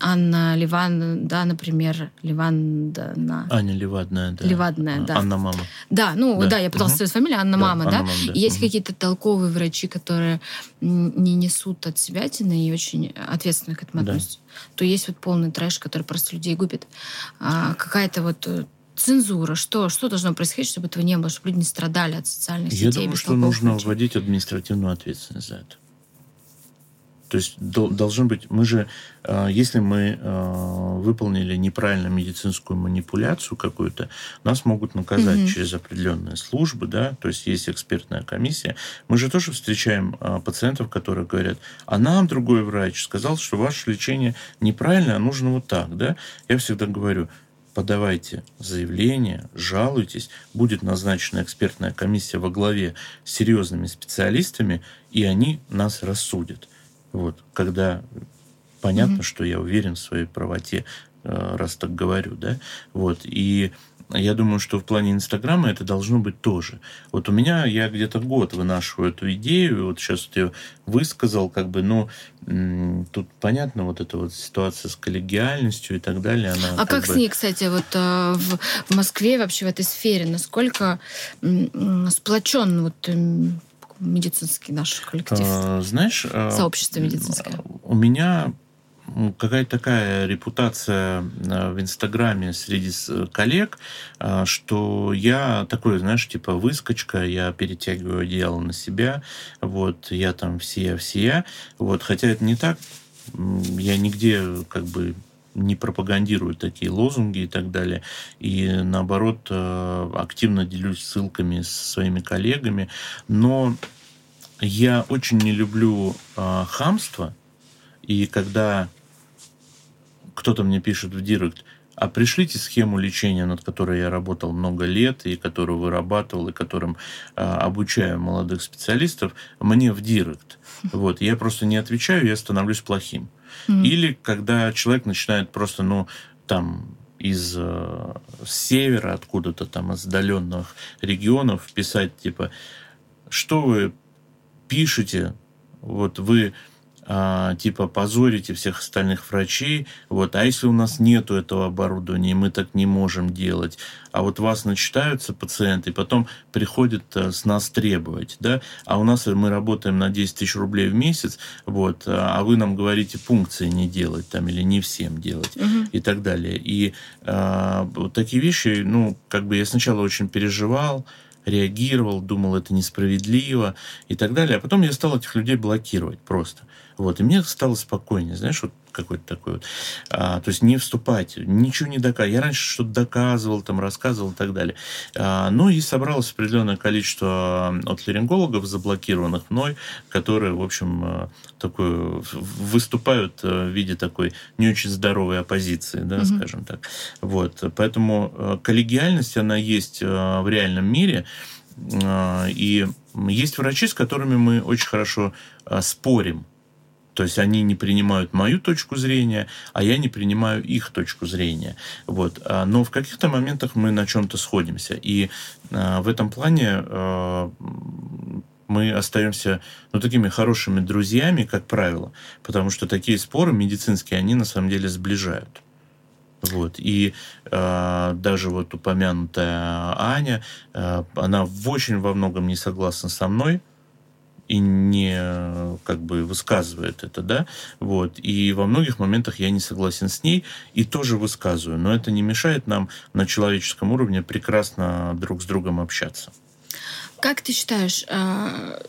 Анна Ливан, да, например, Ливандана. Аня Ливадная, да. Ливадная, да. Анна Мама. Да, ну да, да я пыталась угу. фамилию, Анна да, Мама, Анна да. Мама, да. есть угу. какие-то толковые врачи, которые не несут от себя и очень ответственно к этому да. относятся. То есть вот полный трэш, который просто людей губит. А, какая-то вот э, цензура, что, что должно происходить, чтобы этого не было, чтобы люди не страдали от социальных Я сетей? Я думаю, что нужно вводить административную ответственность за это. То есть должен быть, мы же, э, если мы э, выполнили неправильно медицинскую манипуляцию какую-то, нас могут наказать mm-hmm. через определенные службы, да, то есть есть экспертная комиссия. Мы же тоже встречаем э, пациентов, которые говорят, а нам другой врач сказал, что ваше лечение неправильно, а нужно вот так, да. Я всегда говорю, подавайте заявление, жалуйтесь, будет назначена экспертная комиссия во главе с серьезными специалистами, и они нас рассудят. Вот, когда понятно, mm-hmm. что я уверен в своей правоте, э, раз так говорю, да, вот, и я думаю, что в плане Инстаграма это должно быть тоже. Вот у меня, я где-то год вынашиваю эту идею, вот сейчас вот я высказал, как бы, ну, тут понятно, вот эта вот ситуация с коллегиальностью и так далее. Она а как, как бы... с ней, кстати, вот э, в, в Москве вообще в этой сфере, насколько сплочен вот медицинский наш коллектив? А, знаешь... А, Сообщество медицинское. У меня какая-то такая репутация а, в Инстаграме среди коллег, что я такой, знаешь, типа выскочка, я перетягиваю одеяло на себя, вот, я там все-все, вот, хотя это не так, я нигде как бы не пропагандирую такие лозунги и так далее. И наоборот, активно делюсь ссылками со своими коллегами. Но я очень не люблю э, хамство, и когда кто-то мне пишет в директ, а пришлите схему лечения, над которой я работал много лет, и которую вырабатывал, и которым э, обучаю молодых специалистов, мне в директ. Вот, я просто не отвечаю, я становлюсь плохим. Или когда человек начинает просто, ну, там, из э, севера, откуда-то там, из отдаленных регионов писать, типа, что вы пишете, вот вы типа позорите всех остальных врачей, вот, а если у нас нету этого оборудования, мы так не можем делать, а вот вас начитаются пациенты, и потом приходят а, с нас требовать, да, а у нас мы работаем на 10 тысяч рублей в месяц, вот, а вы нам говорите пункции не делать там или не всем делать угу. и так далее. И а, вот такие вещи, ну, как бы я сначала очень переживал, реагировал, думал, это несправедливо и так далее. А потом я стал этих людей блокировать просто. Вот, и мне стало спокойнее, знаешь, вот какой-то такой вот. А, то есть не вступать, ничего не доказывать. Я раньше что-то доказывал, там, рассказывал и так далее. А, ну и собралось определенное количество от ларингологов, заблокированных мной, которые, в общем, а, такую, выступают в виде такой не очень здоровой оппозиции, да, угу. скажем так. Вот. Поэтому а, коллегиальность, она есть в реальном мире. И есть врачи, с которыми мы очень хорошо спорим то есть они не принимают мою точку зрения, а я не принимаю их точку зрения. Вот. А, но в каких-то моментах мы на чем-то сходимся. И а, в этом плане а, мы остаемся ну, такими хорошими друзьями, как правило, потому что такие споры медицинские, они на самом деле сближают. Вот. И э, даже вот упомянутая Аня, э, она очень во многом не согласна со мной, и не как бы высказывает это, да, вот, и во многих моментах я не согласен с ней и тоже высказываю, но это не мешает нам на человеческом уровне прекрасно друг с другом общаться. Как ты считаешь, а,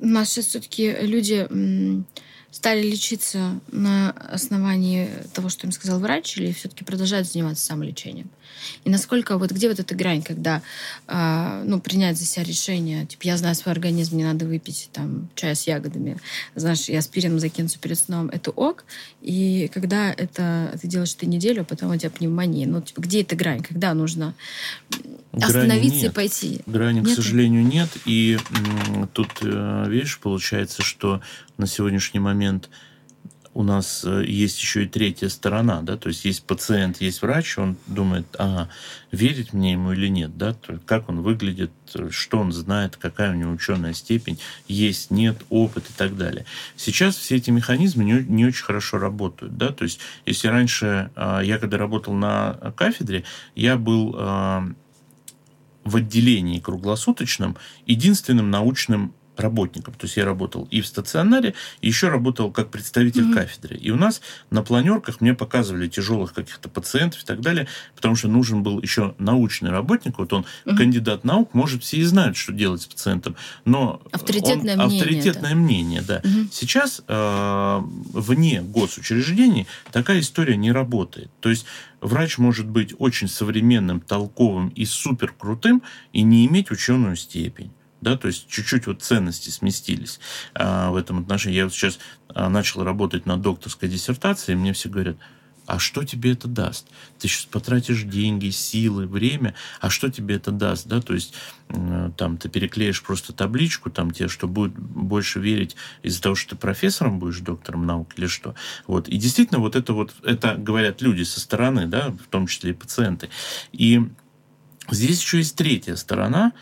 у нас сейчас все-таки люди стали лечиться на основании того, что им сказал врач, или все-таки продолжают заниматься самолечением? И насколько вот где вот эта грань, когда э, ну принять за себя решение, типа я знаю свой организм, мне надо выпить там чай с ягодами, знаешь, я аспирин закинуться перед сном, это ок. И когда это ты делаешь ты неделю, а потом у тебя пневмония, ну типа где эта грань, когда нужно Грани остановиться нет. и пойти? Грани, нет? к сожалению, нет. И тут, э, видишь, получается, что на сегодняшний момент у нас э, есть еще и третья сторона, да, то есть есть пациент, есть врач, он думает, ага, верить мне ему или нет, да, как он выглядит, что он знает, какая у него ученая степень, есть, нет, опыт и так далее. Сейчас все эти механизмы не, не очень хорошо работают, да, то есть если раньше а, я когда работал на кафедре, я был а, в отделении круглосуточном единственным научным работником. То есть я работал и в стационаре, и еще работал как представитель mm-hmm. кафедры. И у нас на планерках мне показывали тяжелых каких-то пациентов и так далее, потому что нужен был еще научный работник. Вот он mm-hmm. кандидат наук, может, все и знают, что делать с пациентом, но авторитетное он, мнение. Авторитетное это. мнение, да. Mm-hmm. Сейчас э, вне госучреждений такая история не работает. То есть врач может быть очень современным, толковым и супер крутым и не иметь ученую степень да, то есть чуть-чуть вот ценности сместились а, в этом отношении. Я вот сейчас а, начал работать над докторской диссертацией, и мне все говорят, а что тебе это даст? Ты сейчас потратишь деньги, силы, время, а что тебе это даст? Да? То есть там ты переклеишь просто табличку, там тебе что будет больше верить из-за того, что ты профессором будешь, доктором наук или что. Вот. И действительно вот это вот, это говорят люди со стороны, да, в том числе и пациенты. И здесь еще есть третья сторона,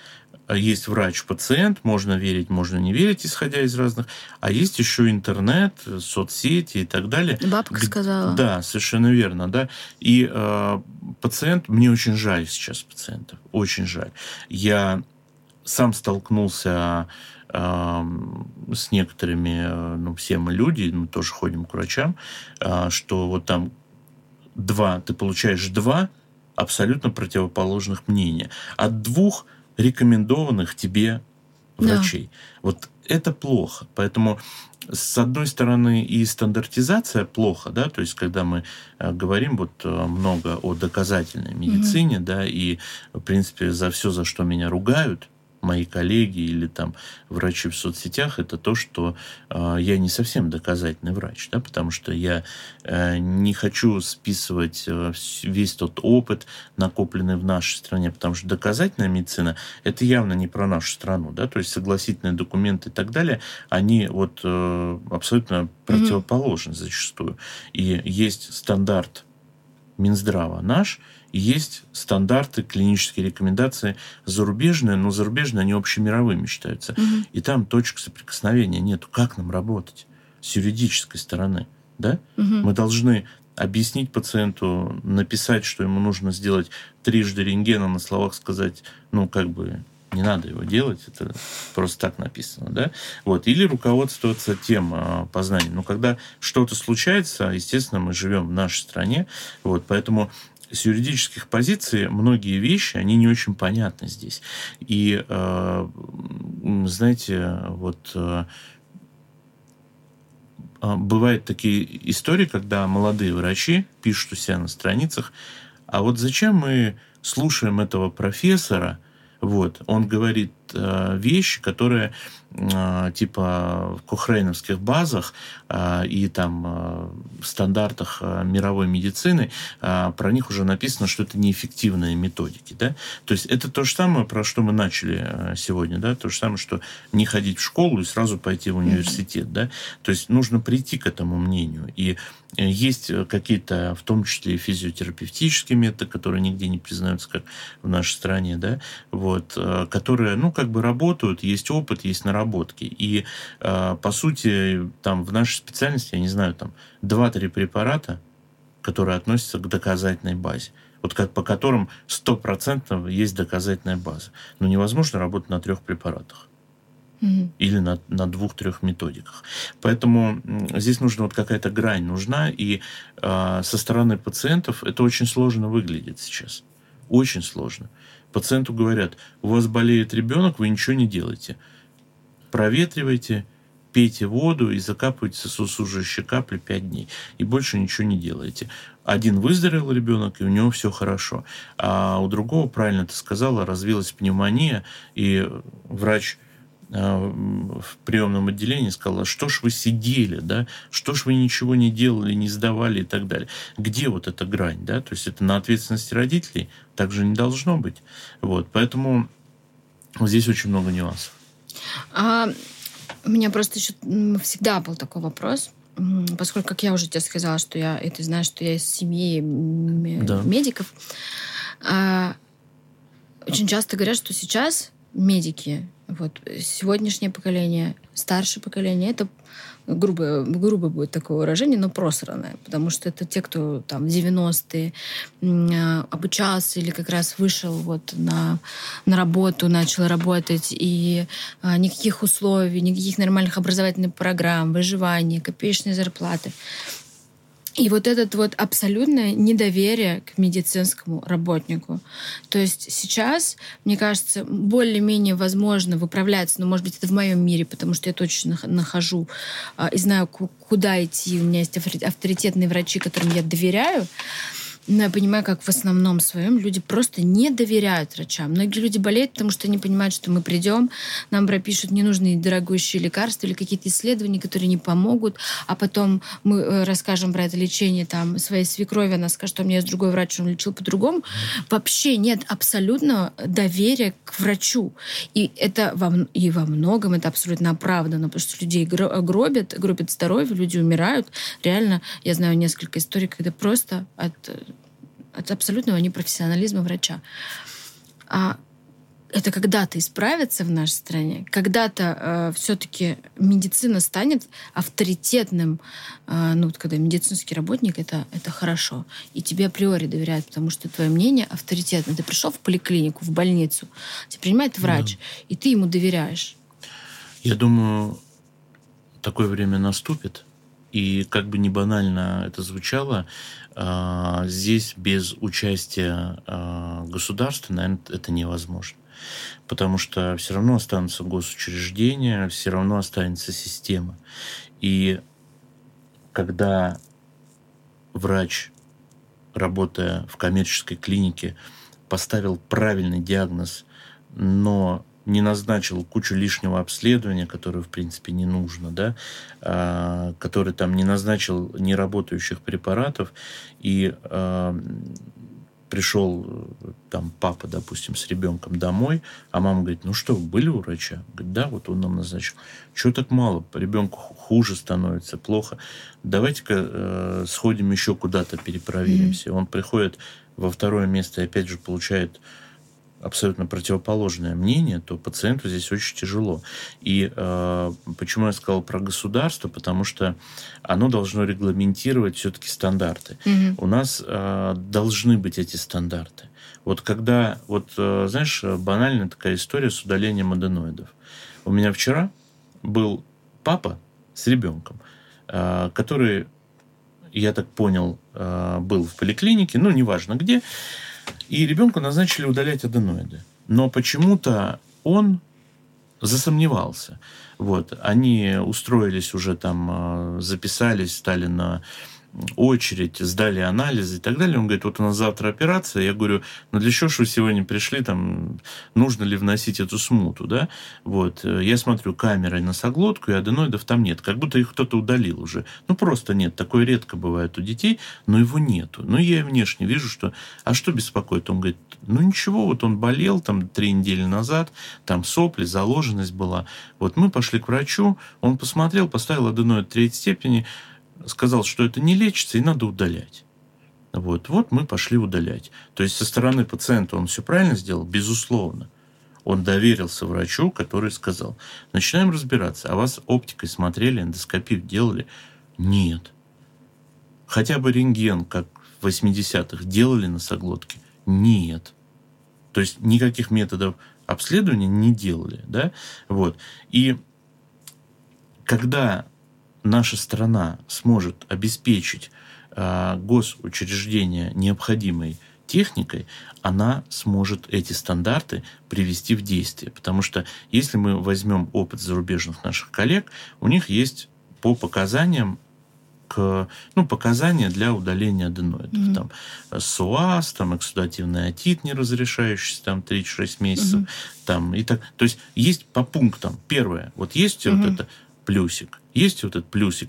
есть врач-пациент, можно верить, можно не верить, исходя из разных, а есть еще интернет, соцсети и так далее. Бабка сказала. Да, совершенно верно, да. И э, пациент, мне очень жаль сейчас пациентов, очень жаль. Я сам столкнулся э, с некоторыми, ну, все мы люди, мы тоже ходим к врачам, э, что вот там два, ты получаешь два абсолютно противоположных мнения. От двух – рекомендованных тебе врачей. Да. Вот это плохо. Поэтому с одной стороны и стандартизация плохо, да, то есть когда мы э, говорим вот э, много о доказательной медицине, mm да, и в принципе за все, за что меня ругают, мои коллеги или там врачи в соцсетях, это то, что э, я не совсем доказательный врач, да, потому что я э, не хочу списывать э, весь тот опыт, накопленный в нашей стране, потому что доказательная медицина это явно не про нашу страну, да, то есть согласительные документы и так далее, они вот э, абсолютно противоположны mm-hmm. зачастую. И есть стандарт Минздрава наш, есть стандарты, клинические рекомендации зарубежные, но зарубежные они общемировыми считаются. Угу. И там точек соприкосновения нету. Как нам работать с юридической стороны? Да? Угу. Мы должны объяснить пациенту, написать, что ему нужно сделать трижды рентгена, на словах сказать, ну, как бы, не надо его делать, это просто так написано, да, вот, или руководствоваться тем а, познанием. Но когда что-то случается, естественно, мы живем в нашей стране, вот, поэтому с юридических позиций многие вещи, они не очень понятны здесь. И, э, знаете, вот э, а, бывают такие истории, когда молодые врачи пишут у себя на страницах, а вот зачем мы слушаем этого профессора, вот, он говорит вещи, которые э, типа в кохрейновских базах э, и там э, стандартах э, мировой медицины э, про них уже написано, что это неэффективные методики, да. То есть это то же самое, про что мы начали э, сегодня, да, то же самое, что не ходить в школу и сразу пойти в университет, да. То есть нужно прийти к этому мнению и есть какие-то, в том числе и физиотерапевтические методы, которые нигде не признаются, как в нашей стране, да, вот, э, которые, ну, как бы работают, есть опыт, есть наработки. И, э, по сути, там в нашей специальности, я не знаю, там 2-3 препарата, которые относятся к доказательной базе вот как, по которым стопроцентно есть доказательная база. Но невозможно работать на трех препаратах угу. или на, на двух-трех методиках. Поэтому здесь нужна вот какая-то грань нужна, и э, со стороны пациентов это очень сложно выглядит сейчас. Очень сложно. Пациенту говорят, у вас болеет ребенок, вы ничего не делаете. Проветривайте, пейте воду и закапывайте сосужащие капли 5 дней. И больше ничего не делаете. Один выздоровел ребенок, и у него все хорошо. А у другого, правильно ты сказала, развилась пневмония, и врач в приемном отделении сказала, что ж вы сидели, да, что ж вы ничего не делали, не сдавали и так далее. Где вот эта грань, да, то есть это на ответственности родителей так же не должно быть. Вот, поэтому здесь очень много нюансов. А, у меня просто еще всегда был такой вопрос, поскольку, как я уже тебе сказала, что я, и ты знаешь, что я из семьи да. медиков, а, очень часто говорят, что сейчас медики вот сегодняшнее поколение, старшее поколение, это грубо, грубо будет такое выражение, но просранное, потому что это те, кто там в 90-е а, обучался или как раз вышел вот на, на работу, начал работать, и а, никаких условий, никаких нормальных образовательных программ, выживания, копеечной зарплаты. И вот этот вот абсолютное недоверие к медицинскому работнику. То есть сейчас, мне кажется, более-менее возможно выправляться, но, может быть, это в моем мире, потому что я точно нахожу а, и знаю, куда идти. У меня есть авторитетные врачи, которым я доверяю. Но я понимаю, как в основном своем люди просто не доверяют врачам. Многие люди болеют, потому что они понимают, что мы придем, нам пропишут ненужные дорогущие лекарства или какие-то исследования, которые не помогут, а потом мы э, расскажем про это лечение там своей свекрови, она скажет, что у меня есть другой врач, он лечил по-другому. Вообще нет абсолютного доверия к врачу. И это во, и во многом это абсолютно оправдано, потому что людей гробят, гробят здоровье, люди умирают. Реально, я знаю несколько историй, когда просто от от абсолютного непрофессионализма врача. А это когда-то исправится в нашей стране, когда-то э, все-таки медицина станет авторитетным, э, ну, вот когда медицинский работник, это, это хорошо. И тебе априори доверяют, потому что твое мнение авторитетно. Ты пришел в поликлинику, в больницу, тебя принимает врач, да. и ты ему доверяешь. Я думаю, такое время наступит, и как бы не банально это звучало, здесь без участия а, государства, наверное, это невозможно. Потому что все равно останутся госучреждения, все равно останется система. И когда врач, работая в коммерческой клинике, поставил правильный диагноз, но не назначил кучу лишнего обследования, которое, в принципе, не нужно, да, а, который там не назначил неработающих препаратов, и а, пришел там папа, допустим, с ребенком домой, а мама говорит, ну что, были у врача? Говорит, да, вот он нам назначил. Чего так мало? Ребенку хуже становится, плохо. Давайте-ка э, сходим еще куда-то, перепроверимся. Mm-hmm. Он приходит во второе место и опять же получает абсолютно противоположное мнение, то пациенту здесь очень тяжело. И э, почему я сказал про государство? Потому что оно должно регламентировать все-таки стандарты. Угу. У нас э, должны быть эти стандарты. Вот когда, вот э, знаешь, банальная такая история с удалением аденоидов. У меня вчера был папа с ребенком, э, который, я так понял, э, был в поликлинике, ну, неважно где, и ребенку назначили удалять аденоиды. Но почему-то он засомневался. Вот. Они устроились уже там, записались, стали на очередь, сдали анализы и так далее. Он говорит, вот у нас завтра операция. Я говорю, ну для чего же вы сегодня пришли, там, нужно ли вносить эту смуту, да? Вот. Я смотрю камерой носоглотку, и аденоидов там нет. Как будто их кто-то удалил уже. Ну, просто нет. Такое редко бывает у детей, но его нету. Ну, я внешне вижу, что... А что беспокоит? Он говорит, ну, ничего, вот он болел там три недели назад, там сопли, заложенность была. Вот мы пошли к врачу, он посмотрел, поставил аденоид третьей степени, сказал, что это не лечится и надо удалять. Вот, вот мы пошли удалять. То есть со стороны пациента он все правильно сделал? Безусловно. Он доверился врачу, который сказал, начинаем разбираться. А вас оптикой смотрели, эндоскопию делали? Нет. Хотя бы рентген, как в 80-х, делали на соглотке? Нет. То есть никаких методов обследования не делали. Да? Вот. И когда наша страна сможет обеспечить э, госучреждения необходимой техникой, она сможет эти стандарты привести в действие. Потому что если мы возьмем опыт зарубежных наших коллег, у них есть по показаниям к, ну, показания для удаления аденоидов. Mm-hmm. Там СОАС, там эксудативный отит, не разрешающийся там 36 месяцев. Mm-hmm. Там, и так. То есть есть по пунктам. Первое, вот есть mm-hmm. вот это плюсик. Есть вот этот плюсик.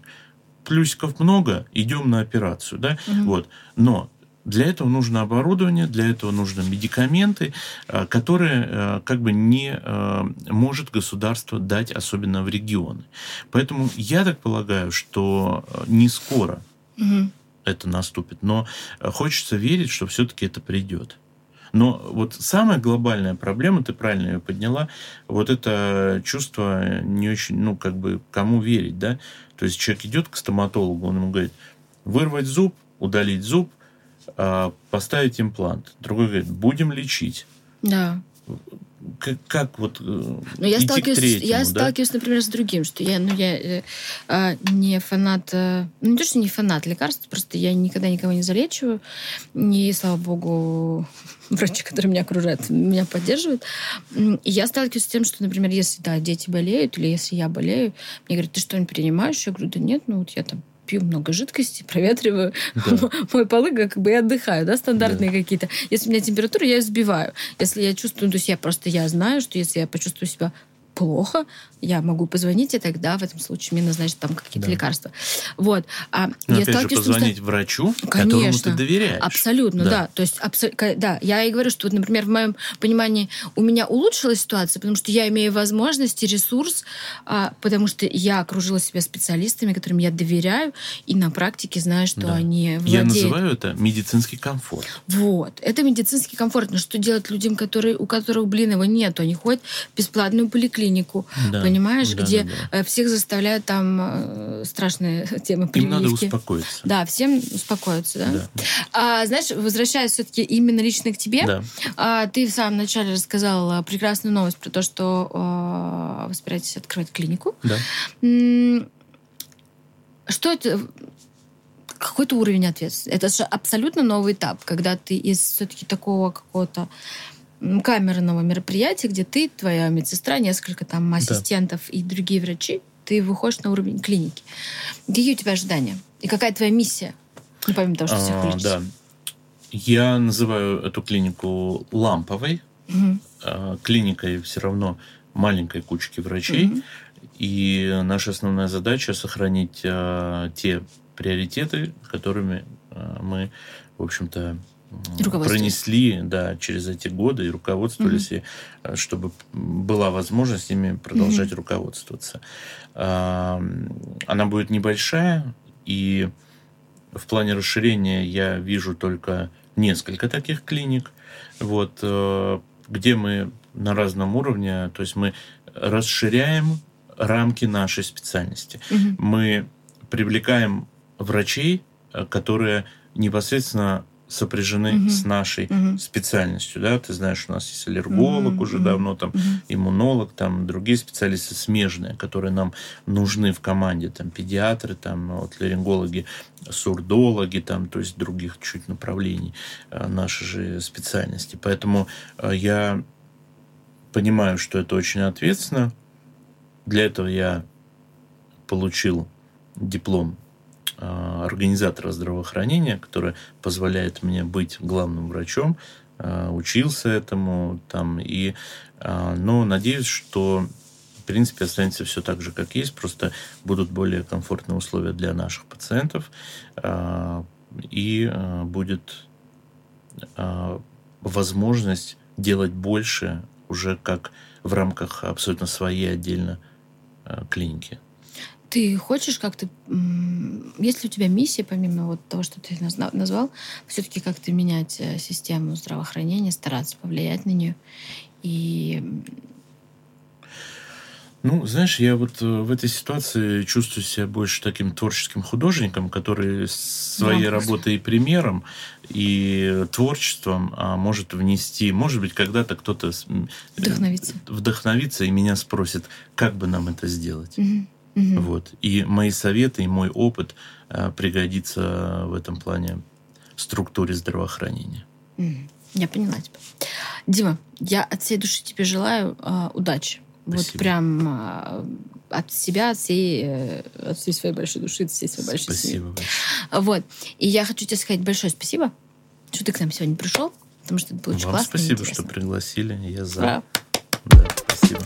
Плюсиков много, идем на операцию, да? Угу. Вот. Но для этого нужно оборудование, для этого нужны медикаменты, э, которые э, как бы не э, может государство дать, особенно в регионы. Поэтому я так полагаю, что не скоро угу. это наступит, но хочется верить, что все-таки это придет. Но вот самая глобальная проблема, ты правильно ее подняла, вот это чувство не очень, ну, как бы, кому верить, да? То есть человек идет к стоматологу, он ему говорит, вырвать зуб, удалить зуб, а, поставить имплант. Другой говорит, будем лечить. Да как, как вот ну, я сталкиваюсь, третьему, я да? сталкиваюсь, например, с другим, что я, ну, я э, э, не фанат, э, ну, не то, что не фанат лекарств, просто я никогда никого не залечиваю, и, слава богу, врачи, которые меня окружают, меня поддерживают. И я сталкиваюсь с тем, что, например, если, да, дети болеют, или если я болею, мне говорят, ты что-нибудь принимаешь? Я говорю, да нет, ну, вот я там пью много жидкости, проветриваю да. мой полы, как бы и отдыхаю, да, стандартные да. какие-то. Если у меня температура, я ее сбиваю. Если я чувствую, то есть я просто я знаю, что если я почувствую себя плохо, я могу позвонить, и тогда в этом случае мне назначат там какие-то да. лекарства. Вот. А Но я опять же, позвонить что... врачу, Конечно. которому ты доверяешь. Абсолютно, да. да. То есть, абсо... да, я и говорю, что, вот, например, в моем понимании у меня улучшилась ситуация, потому что я имею возможность и ресурс, а, потому что я окружила себя специалистами, которым я доверяю, и на практике знаю, что да. они владеют. Я называю это медицинский комфорт. Вот. Это медицинский комфорт. Но что делать людям, которые, у которых, блин, его нет? Они ходят в бесплатную поликлинику. Да понимаешь, да, где да, да. Э, всех заставляют там э, страшные темы прививки. Им надо успокоиться. Да, всем успокоиться, да. да. А, знаешь, возвращаясь все-таки именно лично к тебе, да. а, ты в самом начале рассказал прекрасную новость про то, что а, вы собираетесь открывать клинику. Да. Что это? Какой-то уровень ответственности. Это же абсолютно новый этап, когда ты из все-таки такого какого-то камерного мероприятия, где ты, твоя медсестра, несколько там ассистентов да. и другие врачи, ты выходишь на уровень клиники. Какие у тебя ожидания? И какая твоя миссия? помимо того, что всех а, Да. Я называю эту клинику ламповой, угу. клиникой все равно маленькой кучки врачей. Угу. И наша основная задача сохранить а, те приоритеты, которыми а, мы, в общем-то, пронесли да, через эти годы и руководствовались, угу. и, чтобы была возможность ими продолжать угу. руководствоваться. Она будет небольшая, и в плане расширения я вижу только несколько таких клиник, вот, э, где мы на разном уровне, то есть мы расширяем рамки нашей специальности. Угу. Мы привлекаем врачей, э, которые непосредственно сопряжены угу. с нашей угу. специальностью, да, ты знаешь, у нас есть аллерголог угу. уже угу. давно, там, угу. иммунолог, там, другие специалисты смежные, которые нам нужны в команде, там, педиатры, там, вот, ларингологи, сурдологи, там, то есть других чуть направлений э, нашей же специальности. Поэтому э, я понимаю, что это очень ответственно. Для этого я получил диплом организатора здравоохранения, который позволяет мне быть главным врачом, а, учился этому там и, а, но надеюсь, что в принципе останется все так же, как есть, просто будут более комфортные условия для наших пациентов и будет возможность делать больше уже как в рамках абсолютно своей отдельно клиники. Ты хочешь как-то... Есть ли у тебя миссия, помимо вот того, что ты назвал, все-таки как-то менять э, систему здравоохранения, стараться повлиять на нее? И ну, знаешь, я вот э, в этой ситуации чувствую себя больше таким творческим художником, который своей да, работой и примером, и творчеством а, может внести, может быть, когда-то кто-то вдохновится. вдохновится и меня спросит, как бы нам это сделать. Угу. Угу. Вот. И мои советы, и мой опыт э, пригодится в этом плане структуре здравоохранения. Угу. Я поняла тебя. Дима, я от всей души тебе желаю э, удачи. Спасибо. Вот прям э, от себя, от всей, э, от всей своей большой души, от всей своей большой Спасибо. Большое. Вот. И я хочу тебе сказать большое спасибо, что ты к нам сегодня пришел, потому что это было очень Вам классно. Спасибо, что пригласили. Я за. Да. Да, спасибо.